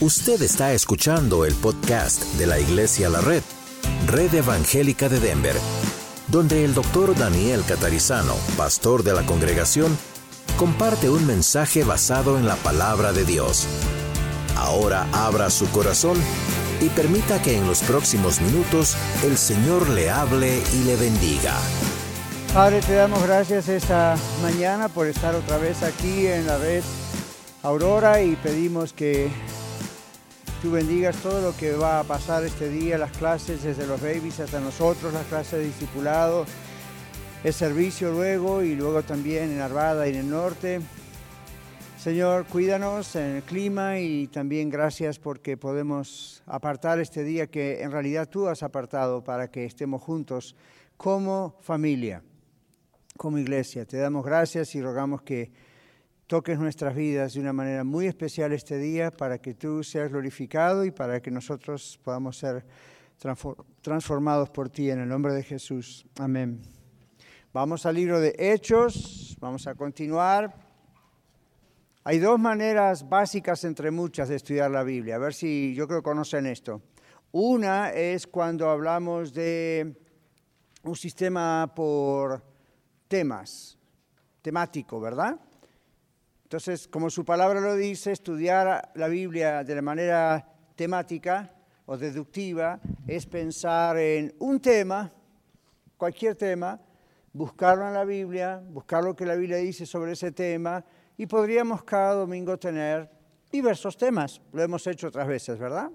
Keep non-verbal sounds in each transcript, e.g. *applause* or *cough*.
Usted está escuchando el podcast de la Iglesia La Red, Red Evangélica de Denver, donde el doctor Daniel Catarizano, pastor de la congregación, comparte un mensaje basado en la palabra de Dios. Ahora abra su corazón y permita que en los próximos minutos el Señor le hable y le bendiga. Padre, te damos gracias esta mañana por estar otra vez aquí en la red Aurora y pedimos que tú bendigas todo lo que va a pasar este día, las clases desde los babies hasta nosotros, las clases de discipulado, el servicio luego y luego también en Arvada y en el norte. Señor, cuídanos en el clima y también gracias porque podemos apartar este día que en realidad tú has apartado para que estemos juntos como familia, como iglesia. Te damos gracias y rogamos que toques nuestras vidas de una manera muy especial este día para que tú seas glorificado y para que nosotros podamos ser transformados por ti en el nombre de Jesús. Amén. Vamos al libro de Hechos, vamos a continuar. Hay dos maneras básicas entre muchas de estudiar la Biblia. A ver si yo creo que conocen esto. Una es cuando hablamos de un sistema por temas, temático, ¿verdad? Entonces, como su palabra lo dice, estudiar la Biblia de la manera temática o deductiva es pensar en un tema, cualquier tema, buscarlo en la Biblia, buscar lo que la Biblia dice sobre ese tema y podríamos cada domingo tener diversos temas. Lo hemos hecho otras veces, ¿verdad?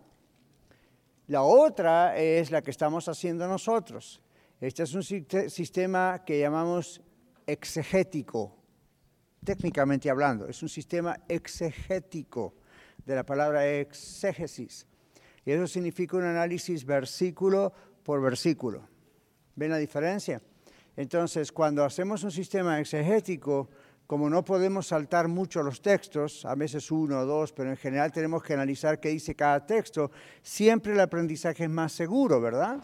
La otra es la que estamos haciendo nosotros. Este es un sistema que llamamos exegético, técnicamente hablando. Es un sistema exegético de la palabra exégesis. Y eso significa un análisis versículo por versículo. ¿Ven la diferencia? Entonces, cuando hacemos un sistema exegético, como no podemos saltar mucho los textos, a veces uno o dos, pero en general tenemos que analizar qué dice cada texto, siempre el aprendizaje es más seguro, ¿verdad?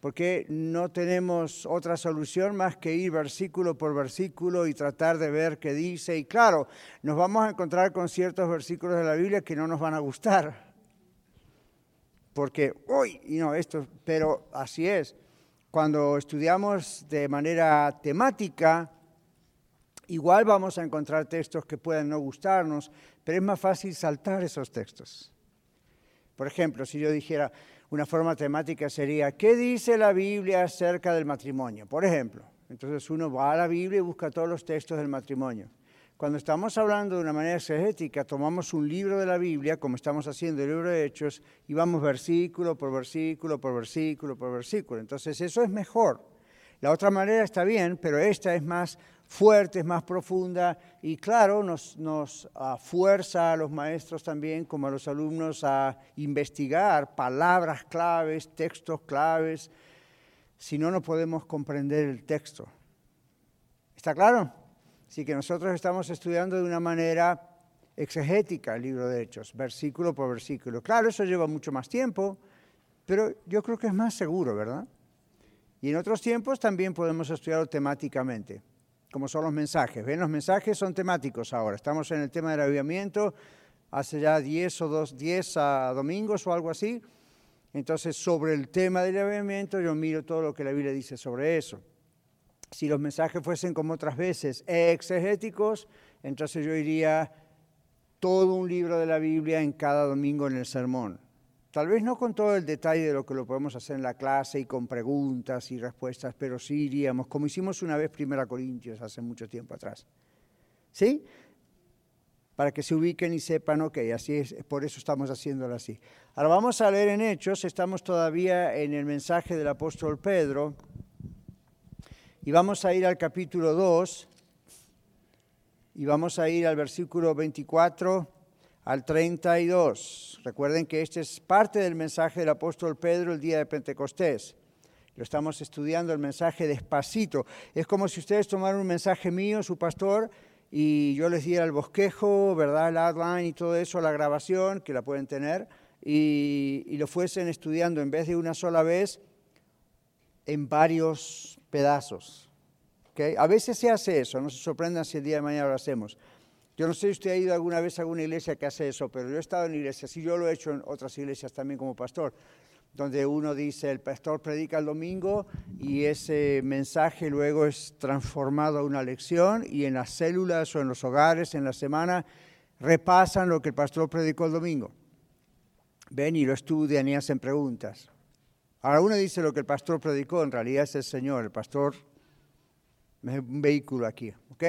Porque no tenemos otra solución más que ir versículo por versículo y tratar de ver qué dice. Y claro, nos vamos a encontrar con ciertos versículos de la Biblia que no nos van a gustar. Porque, uy, y no, esto, pero así es. Cuando estudiamos de manera temática, Igual vamos a encontrar textos que puedan no gustarnos, pero es más fácil saltar esos textos. Por ejemplo, si yo dijera una forma temática sería, ¿qué dice la Biblia acerca del matrimonio? Por ejemplo, entonces uno va a la Biblia y busca todos los textos del matrimonio. Cuando estamos hablando de una manera exegética, tomamos un libro de la Biblia, como estamos haciendo el libro de Hechos, y vamos versículo por versículo, por versículo, por versículo. Entonces eso es mejor. La otra manera está bien, pero esta es más fuerte, más profunda y claro, nos, nos uh, fuerza a los maestros también como a los alumnos a investigar palabras claves, textos claves, si no, no podemos comprender el texto. ¿Está claro? Así que nosotros estamos estudiando de una manera exegética el libro de Hechos, versículo por versículo. Claro, eso lleva mucho más tiempo, pero yo creo que es más seguro, ¿verdad? Y en otros tiempos también podemos estudiarlo temáticamente como son los mensajes. ¿Ven? Los mensajes son temáticos ahora. Estamos en el tema del avivamiento hace ya 10 o 2, 10 a domingos o algo así. Entonces, sobre el tema del avivamiento, yo miro todo lo que la Biblia dice sobre eso. Si los mensajes fuesen como otras veces exegéticos, entonces yo iría todo un libro de la Biblia en cada domingo en el sermón. Tal vez no con todo el detalle de lo que lo podemos hacer en la clase y con preguntas y respuestas, pero sí iríamos, como hicimos una vez Primera Corintios hace mucho tiempo atrás. ¿Sí? Para que se ubiquen y sepan, ok, así es, por eso estamos haciéndolo así. Ahora vamos a leer en Hechos, estamos todavía en el mensaje del apóstol Pedro, y vamos a ir al capítulo 2, y vamos a ir al versículo 24 al 32. Recuerden que este es parte del mensaje del apóstol Pedro el día de Pentecostés. Lo estamos estudiando el mensaje despacito. Es como si ustedes tomaran un mensaje mío, su pastor, y yo les diera el bosquejo, ¿verdad? El outline y todo eso, la grabación, que la pueden tener, y, lo fuesen estudiando en vez de una sola vez, en varios pedazos. ¿Okay? A veces se hace eso, no se sorprendan si el día de mañana lo hacemos Yo no sé si usted ha ido alguna vez a alguna iglesia que hace eso, pero yo he estado en iglesias, y yo lo he hecho en otras iglesias también como pastor, donde uno dice, el pastor predica el domingo y ese mensaje luego es transformado a una lección y en las células o en los hogares en la semana repasan lo que el pastor predicó el domingo. Ven y lo estudian y hacen preguntas. Ahora uno dice lo que el pastor predicó, en realidad es el Señor, el pastor es un vehículo aquí. ¿Ok?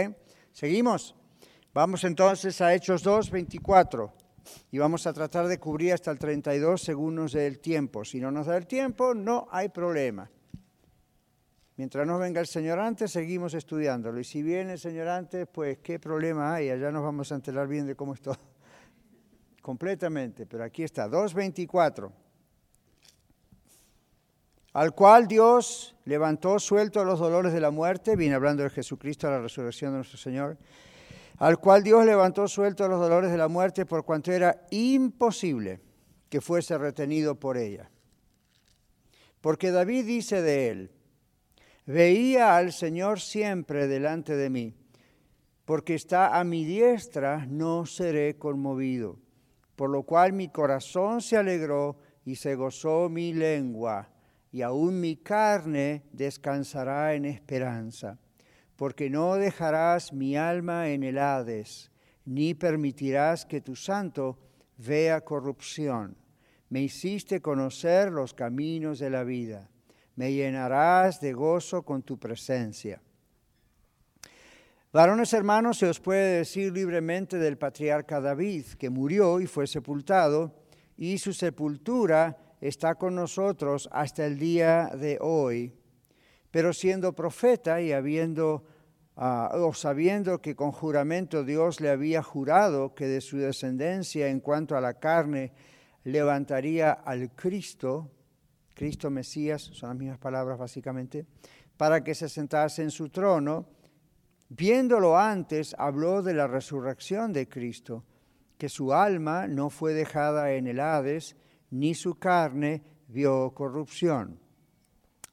Seguimos. Vamos entonces a Hechos 2, 24 y vamos a tratar de cubrir hasta el 32 según nos dé el tiempo. Si no nos da el tiempo, no hay problema. Mientras no venga el Señor antes, seguimos estudiándolo. Y si viene el Señor antes, pues qué problema hay. Allá nos vamos a enterar bien de cómo es todo. *laughs* Completamente. Pero aquí está, 2.24. Al cual Dios levantó suelto los dolores de la muerte, viene hablando de Jesucristo, la resurrección de nuestro Señor al cual Dios levantó suelto los dolores de la muerte por cuanto era imposible que fuese retenido por ella. Porque David dice de él, veía al Señor siempre delante de mí, porque está a mi diestra, no seré conmovido, por lo cual mi corazón se alegró y se gozó mi lengua, y aún mi carne descansará en esperanza porque no dejarás mi alma en el Hades, ni permitirás que tu santo vea corrupción. Me hiciste conocer los caminos de la vida, me llenarás de gozo con tu presencia. Varones hermanos, se os puede decir libremente del patriarca David, que murió y fue sepultado, y su sepultura está con nosotros hasta el día de hoy pero siendo profeta y habiendo ah, o sabiendo que con juramento Dios le había jurado que de su descendencia en cuanto a la carne levantaría al Cristo, Cristo Mesías, son las mismas palabras básicamente, para que se sentase en su trono, viéndolo antes, habló de la resurrección de Cristo, que su alma no fue dejada en el Hades, ni su carne vio corrupción.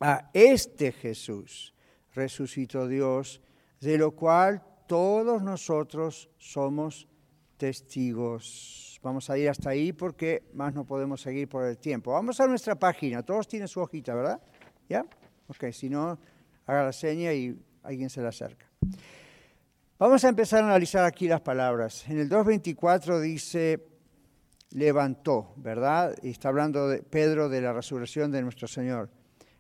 A este Jesús resucitó Dios, de lo cual todos nosotros somos testigos. Vamos a ir hasta ahí porque más no podemos seguir por el tiempo. Vamos a nuestra página. Todos tienen su hojita, ¿verdad? ¿Ya? Ok, si no, haga la seña y alguien se la acerca. Vamos a empezar a analizar aquí las palabras. En el 2.24 dice, levantó, ¿verdad? Y está hablando de Pedro de la resurrección de nuestro Señor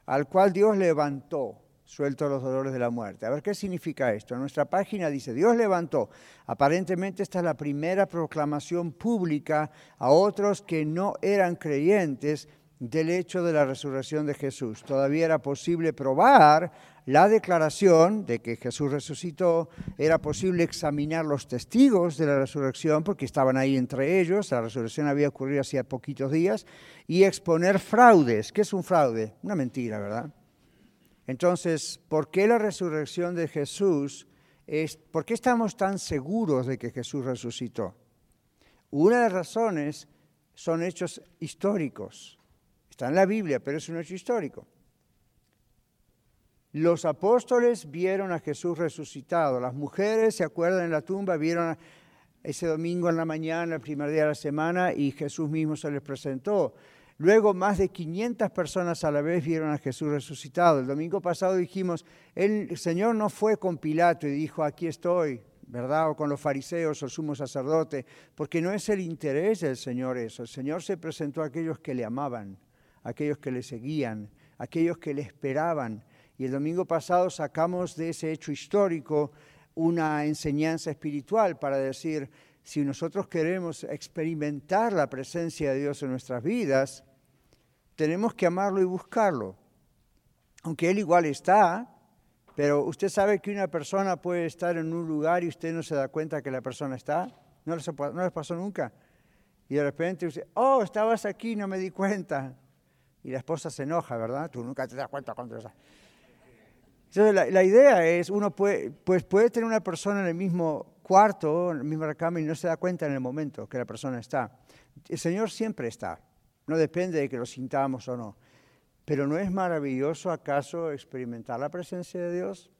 al cual Dios levantó, suelto los dolores de la muerte. A ver qué significa esto. En nuestra página dice, Dios levantó. Aparentemente esta es la primera proclamación pública a otros que no eran creyentes del hecho de la resurrección de Jesús. Todavía era posible probar la declaración de que Jesús resucitó, era posible examinar los testigos de la resurrección, porque estaban ahí entre ellos, la resurrección había ocurrido hacía poquitos días, y exponer fraudes. ¿Qué es un fraude? Una mentira, ¿verdad? Entonces, ¿por qué la resurrección de Jesús es, por qué estamos tan seguros de que Jesús resucitó? Una de las razones son hechos históricos. Está en la Biblia, pero es un hecho histórico. Los apóstoles vieron a Jesús resucitado. Las mujeres, se acuerdan, en la tumba vieron ese domingo en la mañana, el primer día de la semana, y Jesús mismo se les presentó. Luego más de 500 personas a la vez vieron a Jesús resucitado. El domingo pasado dijimos, el Señor no fue con Pilato y dijo, aquí estoy, ¿verdad? O con los fariseos o el sumo sacerdote, porque no es el interés del Señor eso. El Señor se presentó a aquellos que le amaban, a aquellos que le seguían, a aquellos que le esperaban y el domingo pasado sacamos de ese hecho histórico una enseñanza espiritual para decir, si nosotros queremos experimentar la presencia de Dios en nuestras vidas, tenemos que amarlo y buscarlo. Aunque Él igual está, pero usted sabe que una persona puede estar en un lugar y usted no se da cuenta que la persona está. No les, no les pasó nunca. Y de repente usted, oh, estabas aquí, no me di cuenta. Y la esposa se enoja, ¿verdad? Tú nunca te das cuenta cuando estás. Entonces, la, idea es, uno puede, pues puede tener una persona en el mismo cuarto, en la misma cama, y no se da cuenta en el momento que la persona está. El Señor siempre está, no depende de que lo sintamos o no. Pero ¿no es maravilloso acaso experimentar la presencia de Dios?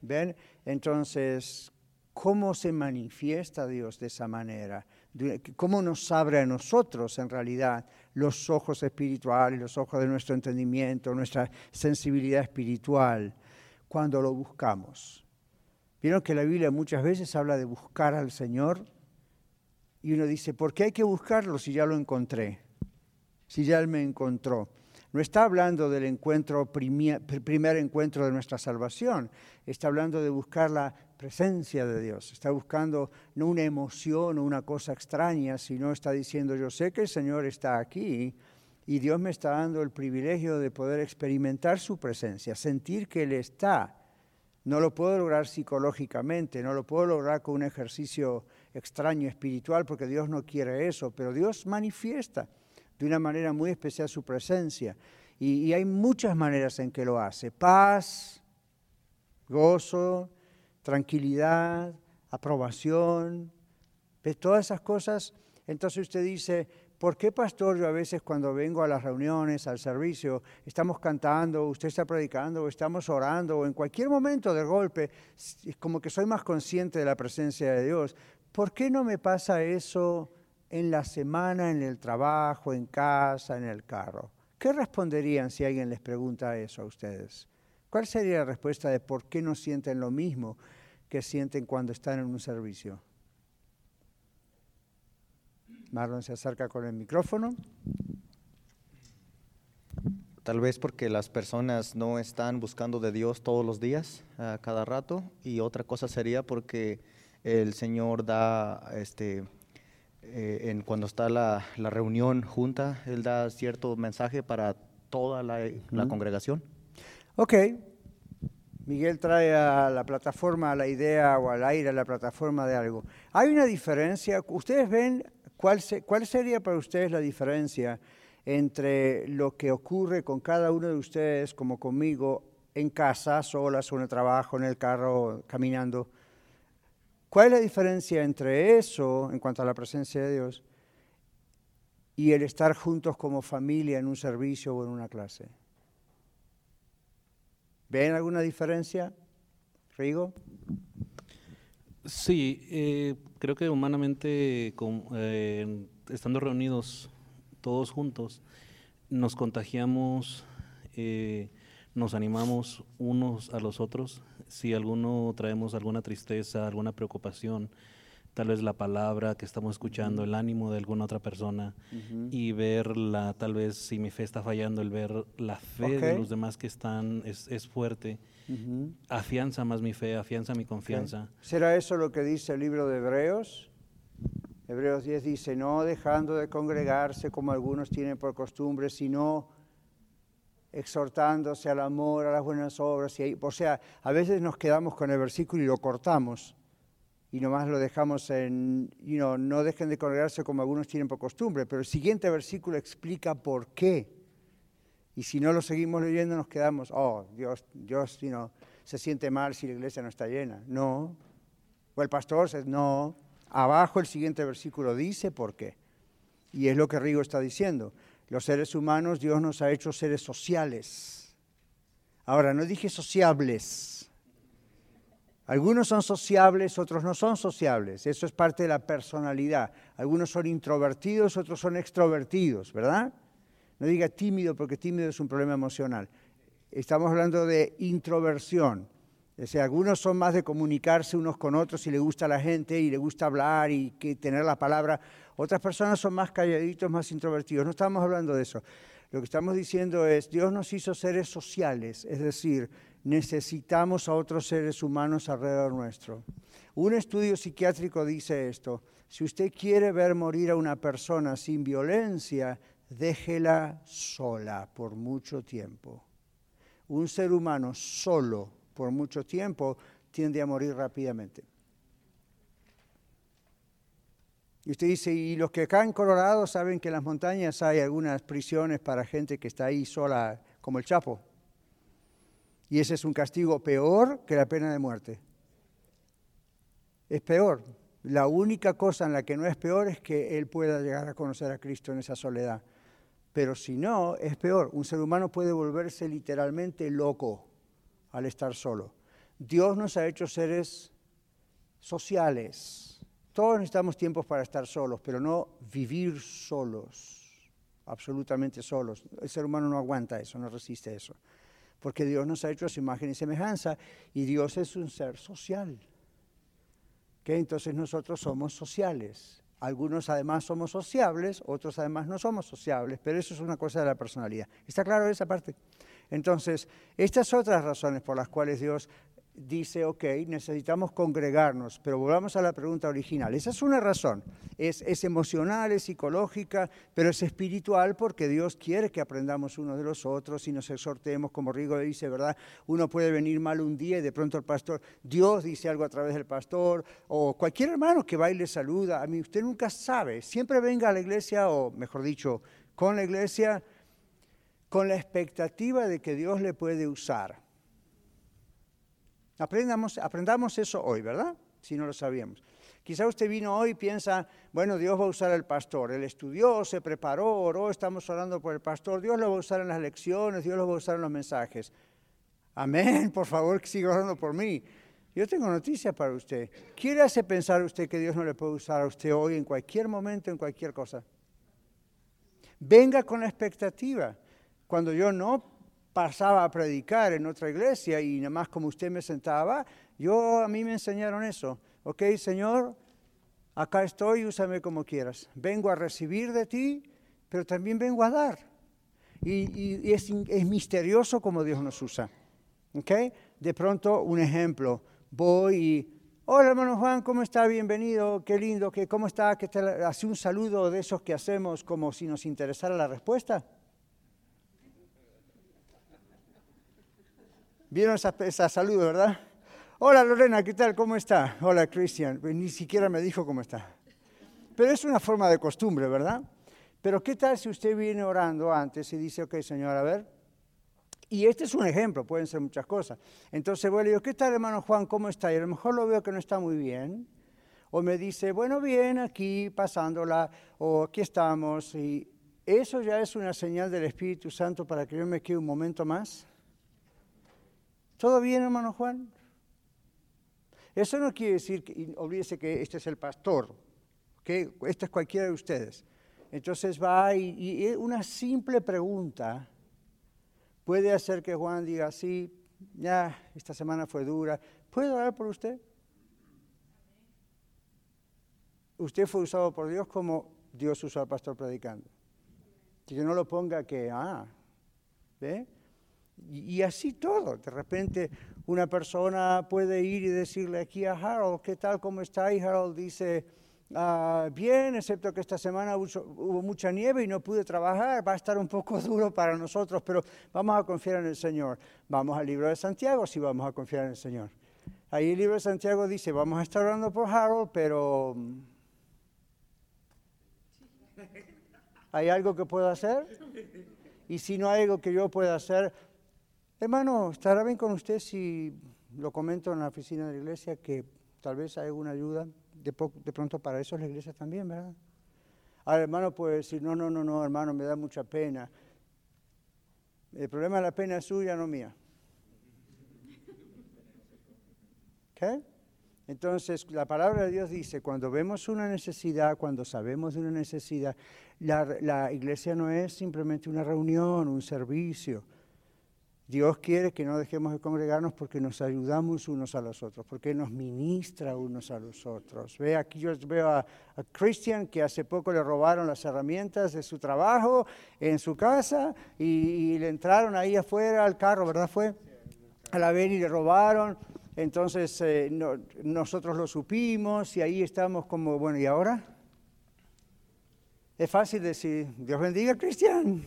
¿Ven? Entonces, cómo se manifiesta Dios de esa manera, cómo nos abre a nosotros en realidad los ojos espirituales, los ojos de nuestro entendimiento, nuestra sensibilidad espiritual, cuando lo buscamos. Vieron que la Biblia muchas veces habla de buscar al Señor y uno dice, ¿por qué hay que buscarlo si ya lo encontré? Si ya Él me encontró. No está hablando del encuentro, primer encuentro de nuestra salvación, está hablando de buscar la presencia de Dios, está buscando no una emoción o una cosa extraña, sino está diciendo, yo sé que el Señor está aquí y Dios me está dando el privilegio de poder experimentar su presencia, sentir que Él está. No lo puedo lograr psicológicamente, no lo puedo lograr con un ejercicio extraño espiritual, porque Dios no quiere eso, pero Dios manifiesta de una manera muy especial su presencia. Y, hay muchas maneras en que lo hace. Paz, gozo, tranquilidad, aprobación, todas esas cosas. Entonces usted dice, ¿por qué pastor yo a veces cuando vengo a las reuniones, al servicio, estamos cantando, usted está predicando, estamos orando, o en cualquier momento de golpe, como que soy más consciente de la presencia de Dios? ¿Por qué no me pasa eso en la semana, en el trabajo, en casa, en el carro. ¿Qué responderían si alguien les pregunta eso a ustedes? ¿Cuál sería la respuesta de por qué no sienten lo mismo que sienten cuando están en un servicio? Marlon se acerca con el micrófono. Tal vez porque las personas no están buscando de Dios todos los días, a cada rato, y otra cosa sería porque el Señor da este, eh, en cuando está la, reunión junta, él da cierto mensaje para toda la, congregación. Ok. Miguel trae a la plataforma, la idea o al aire, a la plataforma de algo. Hay una diferencia. ¿Ustedes ven cuál, cuál sería para ustedes la diferencia entre lo que ocurre con cada uno de ustedes, como conmigo, en casa, solas o en el trabajo, en el carro, caminando? ¿Cuál es la diferencia entre eso, en cuanto a la presencia de Dios, y el estar juntos como familia en un servicio o en una clase? ¿Ven alguna diferencia, Rigo? Sí, eh, creo que humanamente, eh, estando reunidos todos juntos, nos contagiamos, eh, nos animamos unos a los otros si alguno traemos alguna tristeza, alguna preocupación, tal vez la palabra que estamos escuchando, el ánimo de alguna otra persona y verla, tal vez si mi fe está fallando, el ver la fe de los demás que están es, es fuerte. Afianza más mi fe, afianza mi confianza. ¿Será eso lo que dice el libro de Hebreos? Hebreos 10 dice, no dejando de congregarse como algunos tienen por costumbre, sino exhortándose al amor, a las buenas obras. Y, o sea, a veces nos quedamos con el versículo y lo cortamos y nomás lo dejamos en, you know, no dejen de congregarse como algunos tienen por costumbre, pero el siguiente versículo explica por qué. Y si no lo seguimos leyendo nos quedamos, oh, Dios, Dios you know, se siente mal si la iglesia no está llena. No. O el pastor, se, no. Abajo el siguiente versículo dice por qué. Y es lo que Rigo está diciendo. Los seres humanos, Dios nos ha hecho seres sociales. Ahora, no dije sociables. Algunos son sociables, otros no son sociables. Eso es parte de la personalidad. Algunos son introvertidos, otros son extrovertidos, ¿verdad? No diga tímido porque tímido es un problema emocional. Estamos hablando de introversión. O sea, algunos son más de comunicarse unos con otros y le gusta a la gente y le gusta hablar y que tener la palabra. Otras personas son más calladitos, más introvertidos. No estamos hablando de eso. Lo que estamos diciendo es, Dios nos hizo seres sociales, es decir, necesitamos a otros seres humanos alrededor nuestro. Un estudio psiquiátrico dice esto, si usted quiere ver morir a una persona sin violencia, déjela sola por mucho tiempo. Un ser humano solo por mucho tiempo tiende a morir rápidamente. Y usted dice, y los que acá en Colorado saben que en las montañas hay algunas prisiones para gente que está ahí sola, como el Chapo. Y ese es un castigo peor que la pena de muerte. Es peor. La única cosa en la que no es peor es que él pueda llegar a conocer a Cristo en esa soledad. Pero si no, es peor. Un ser humano puede volverse literalmente loco al estar solo. Dios nos ha hecho seres sociales. Todos necesitamos tiempos para estar solos, pero no vivir solos, absolutamente solos. El ser humano no aguanta eso, no resiste eso. Porque Dios nos ha hecho su imagen y semejanza y Dios es un ser social. Entonces nosotros somos sociales. Algunos además somos sociables, otros además no somos sociables, pero eso es una cosa de la personalidad. ¿Está claro esa parte? Entonces, estas otras razones por las cuales Dios dice, ok, necesitamos congregarnos, pero volvamos a la pregunta original. Esa es una razón, es, es, emocional, es psicológica, pero es espiritual porque Dios quiere que aprendamos unos de los otros y nos exhortemos, como Rigo dice, ¿verdad? Uno puede venir mal un día y de pronto el pastor, Dios dice algo a través del pastor, o cualquier hermano que va le saluda, a mí usted nunca sabe, siempre venga a la iglesia, o mejor dicho, con la iglesia, con la expectativa de que Dios le puede usar Aprendamos, aprendamos eso hoy, ¿verdad? Si no lo sabíamos. Quizá usted vino hoy y piensa, bueno, Dios va a usar al pastor. Él estudió, se preparó, oró, estamos orando por el pastor. Dios lo va a usar en las lecciones, Dios lo va a usar en los mensajes. Amén, por favor, que siga orando por mí. Yo tengo noticia para usted. ¿Quiere hace pensar usted que Dios no le puede usar a usted hoy en cualquier momento, en cualquier cosa? Venga con la expectativa. Cuando yo no pasaba a predicar en otra iglesia y nada más como usted me sentaba, yo a mí me enseñaron eso. Ok, Señor, acá estoy, úsame como quieras. Vengo a recibir de ti, pero también vengo a dar. Y, es, misterioso como Dios nos usa. ¿Ok? De pronto, un ejemplo. Voy y, hola hermano Juan, ¿cómo está? Bienvenido, qué lindo, que, ¿cómo está? Que te hace un saludo de esos que hacemos como si nos interesara la respuesta. Vieron esa, esa saludo, ¿verdad? Hola Lorena, ¿qué tal? ¿Cómo está? Hola Cristian. Pues ni siquiera me dijo cómo está. Pero es una forma de costumbre, ¿verdad? Pero ¿qué tal si usted viene orando antes y dice, ok, Señor, a ver? Y este es un ejemplo, pueden ser muchas cosas. Entonces a decir, ¿qué tal hermano Juan? ¿Cómo está? Y a lo mejor lo veo que no está muy bien. O me dice, bueno, bien, aquí pasándola, o aquí estamos. Y eso ya es una señal del Espíritu Santo para que yo me quede un momento más ¿Todo bien, hermano Juan? Eso no quiere decir que, olvídese que este es el pastor, que este es cualquiera de ustedes. Entonces va y, una simple pregunta puede hacer que Juan diga, sí, ya, esta semana fue dura, ¿puedo orar por usted? Usted fue usado por Dios como Dios usó al pastor predicando. Que no lo ponga que, ah, ¿ve? Y, así todo. De repente una persona puede ir y decirle aquí a Harold, ¿qué tal? ¿Cómo está? Y Harold dice, ah, bien, excepto que esta semana hubo mucha nieve y no pude trabajar, va a estar un poco *laughs* duro para nosotros, pero vamos a confiar en el Señor. Vamos al libro de Santiago, sí vamos a confiar en el Señor. Ahí el libro de Santiago dice, vamos a estar orando por Harold, pero ¿hay algo que pueda hacer? Y si no hay algo que yo pueda hacer, Hermano, ¿estará bien con usted si lo comento en la oficina de la iglesia que tal vez hay alguna ayuda? De, pronto para eso es la iglesia también, ¿verdad? Ahora, hermano puede decir, no, no, no, no, hermano, me da mucha pena. El problema de la pena es suya, no mía. ¿Qué? Entonces, la palabra de Dios dice, cuando vemos una necesidad, cuando sabemos de una necesidad, la iglesia no es simplemente una reunión, un servicio Dios quiere que no dejemos de congregarnos porque nos ayudamos unos a los otros, porque nos ministra unos a los otros. Ve, aquí yo veo a, Christian que hace poco le robaron las herramientas de su trabajo en su casa y, le entraron ahí afuera al carro, ¿verdad? Fue a la ver y le robaron. Entonces eh, nosotros lo supimos y ahí estamos como, bueno, ¿y ahora? Es fácil decir, Dios bendiga a Cristian.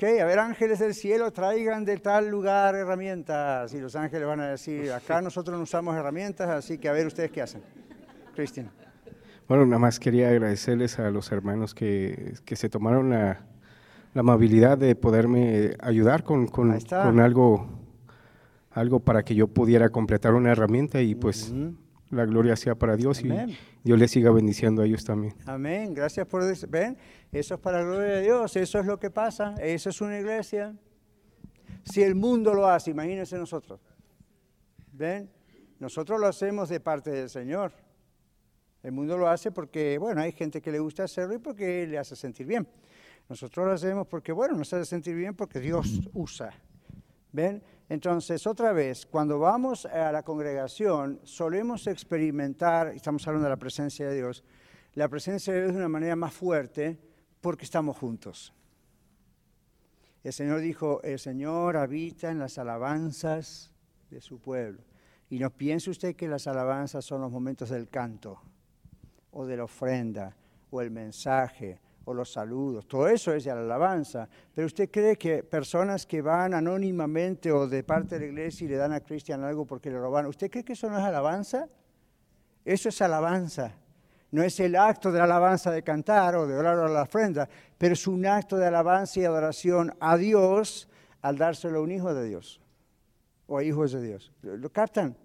Ok, a ver, ángeles del cielo, traigan de tal lugar herramientas. Y los ángeles van a decir, acá nosotros no usamos herramientas, así que a ver ustedes qué hacen. Cristian. Bueno, nada más quería agradecerles a los hermanos que, que se tomaron la, la, amabilidad de poderme ayudar con, con, con, algo, algo para que yo pudiera completar una herramienta y pues la gloria sea para Dios y Dios les siga bendiciendo a ellos también. Amén. Gracias por ven, eso es para la gloria de Dios, eso es lo que pasa, eso es una iglesia. Si el mundo lo hace, imagínense nosotros. ¿Ven? Nosotros lo hacemos de parte del Señor. El mundo lo hace porque, bueno, hay gente que le gusta hacerlo y porque le hace sentir bien. Nosotros lo hacemos porque, bueno, nos hace sentir bien porque Dios usa. ¿Ven? Entonces, otra vez, cuando vamos a la congregación, solemos experimentar, estamos hablando de la presencia de Dios, la presencia de Dios de una manera más fuerte porque estamos juntos. El Señor dijo, el Señor habita en las alabanzas de su pueblo. Y no piense usted que las alabanzas son los momentos del canto o de la ofrenda, o el mensaje, o los saludos. Todo eso es de la alabanza. Pero usted cree que personas que van anónimamente o de parte de la iglesia y le dan a Cristian algo porque le roban, ¿usted cree que eso no es alabanza? Eso es alabanza. No es el acto de la alabanza de cantar o de orar a la ofrenda, pero es un acto de alabanza y adoración a Dios al dárselo a un hijo de Dios o a hijos de Dios. ¿Lo captan?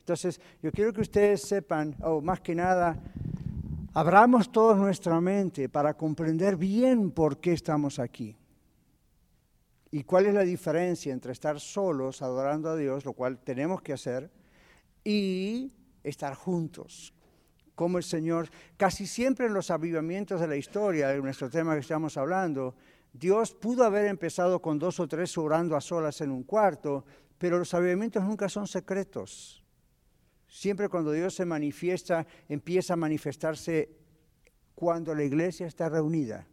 Entonces, yo quiero que ustedes sepan, o más que nada, Abramos toda nuestra mente para comprender bien por qué estamos aquí. Y cuál es la diferencia entre estar solos adorando a Dios, lo cual tenemos que hacer, y estar juntos. Como el Señor, casi siempre en los avivamientos de la historia, de nuestro tema que estamos hablando, Dios pudo haber empezado con dos o tres orando a solas en un cuarto, pero los avivamientos nunca son secretos. Siempre cuando Dios se manifiesta, empieza a manifestarse cuando la iglesia está reunida.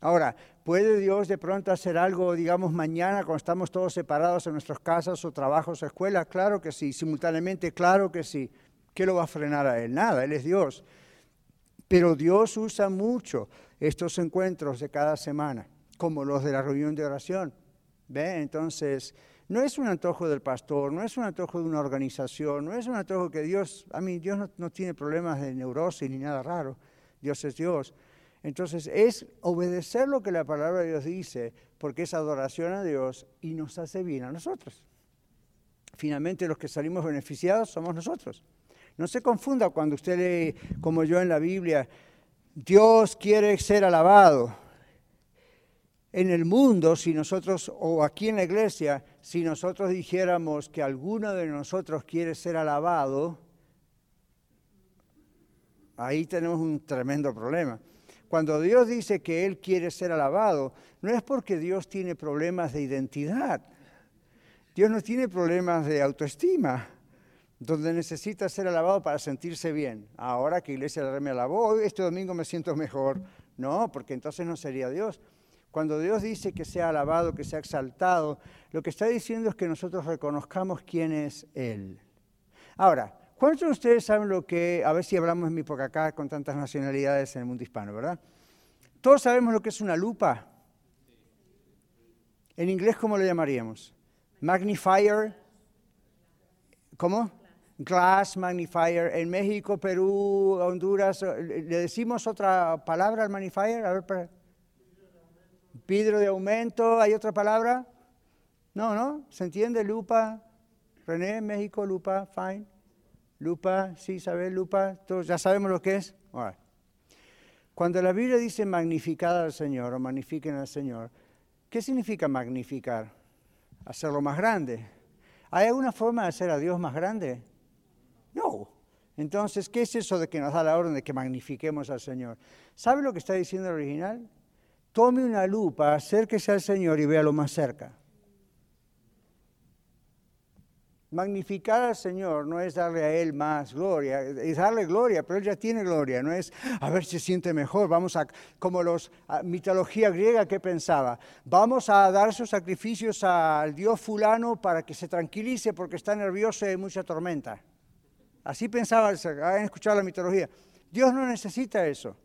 Ahora, ¿puede Dios de pronto hacer algo, digamos, mañana cuando estamos todos separados en nuestras casas o trabajos o escuelas? Claro que sí, simultáneamente, claro que sí. ¿Qué lo va a frenar a Él? Nada, Él es Dios. Pero Dios usa mucho estos encuentros de cada semana, como los de la reunión de oración. ¿Ve? Entonces, no es un antojo del pastor, no es un antojo de una organización, no es un antojo que Dios, a mí Dios no, tiene problemas de neurosis ni nada raro, Dios es Dios. Entonces es obedecer lo que la palabra de Dios dice, porque es adoración a Dios y nos hace bien a nosotros. Finalmente los que salimos beneficiados somos nosotros. No se confunda cuando usted lee, como yo en la Biblia, Dios quiere ser alabado en el mundo, si nosotros, o aquí en la iglesia, si nosotros dijéramos que alguno de nosotros quiere ser alabado, ahí tenemos un tremendo problema. Cuando Dios dice que Él quiere ser alabado, no es porque Dios tiene problemas de identidad. Dios no tiene problemas de autoestima, donde necesita ser alabado para sentirse bien. Ahora que Iglesia me alabó, este domingo me siento mejor. No, porque entonces no sería Dios. Cuando Dios dice que sea alabado, que sea exaltado, lo que está diciendo es que nosotros reconozcamos quién es Él. Ahora, ¿cuántos de ustedes saben lo que, a ver si hablamos en mi época acá con tantas nacionalidades en el mundo hispano, ¿verdad? Todos sabemos lo que es una lupa. En inglés, ¿cómo lo llamaríamos? Magnifier. ¿Cómo? Glass magnifier. En México, Perú, Honduras, ¿le decimos otra palabra al magnifier? A ver, para... Vidrio de aumento, ¿hay otra palabra? No, ¿no? ¿Se entiende? Lupa. René, México, lupa, fine. Lupa, sí, ¿sabes? Lupa, todos ya sabemos lo que es. Cuando la Biblia dice magnificar al Señor o magnifiquen al Señor, ¿qué significa magnificar? Hacerlo más grande. ¿Hay alguna forma de hacer a Dios más grande? No. Entonces, ¿qué es eso de que nos da la orden de que magnifiquemos al Señor? ¿Sabe lo que está diciendo el original? Tome una lupa, acérquese al Señor y véalo más cerca. Magnificar al Señor no es darle a Él más gloria, es darle gloria, pero Él ya tiene gloria, no es a ver si siente mejor, vamos a, como los mitología griega que pensaba, vamos a dar sus sacrificios al Dios fulano para que se tranquilice porque está nervioso y hay mucha tormenta. Así pensaba, han escuchado la mitología. Dios no necesita eso.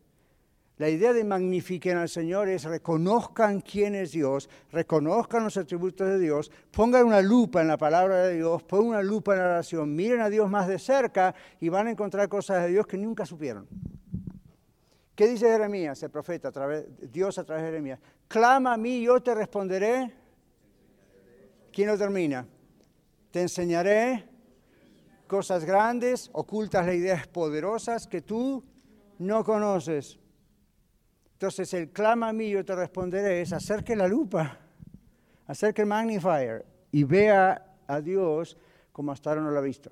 La idea de magnifiquen al Señor es reconozcan quién es Dios, reconozcan los atributos de Dios, pongan una lupa en la palabra de Dios, pongan una lupa en la oración, miren a Dios más de cerca y van a encontrar cosas de Dios que nunca supieron. ¿Qué dice Jeremías, el profeta, a través, Dios a través de Jeremías? Clama a mí, yo te responderé. ¿Quién lo termina? Te enseñaré cosas grandes, ocultas las ideas poderosas que tú no conoces. Entonces el clama a mí, yo te responderé, es acerque la lupa, acerque el magnifier y vea a Dios como hasta ahora no lo ha visto.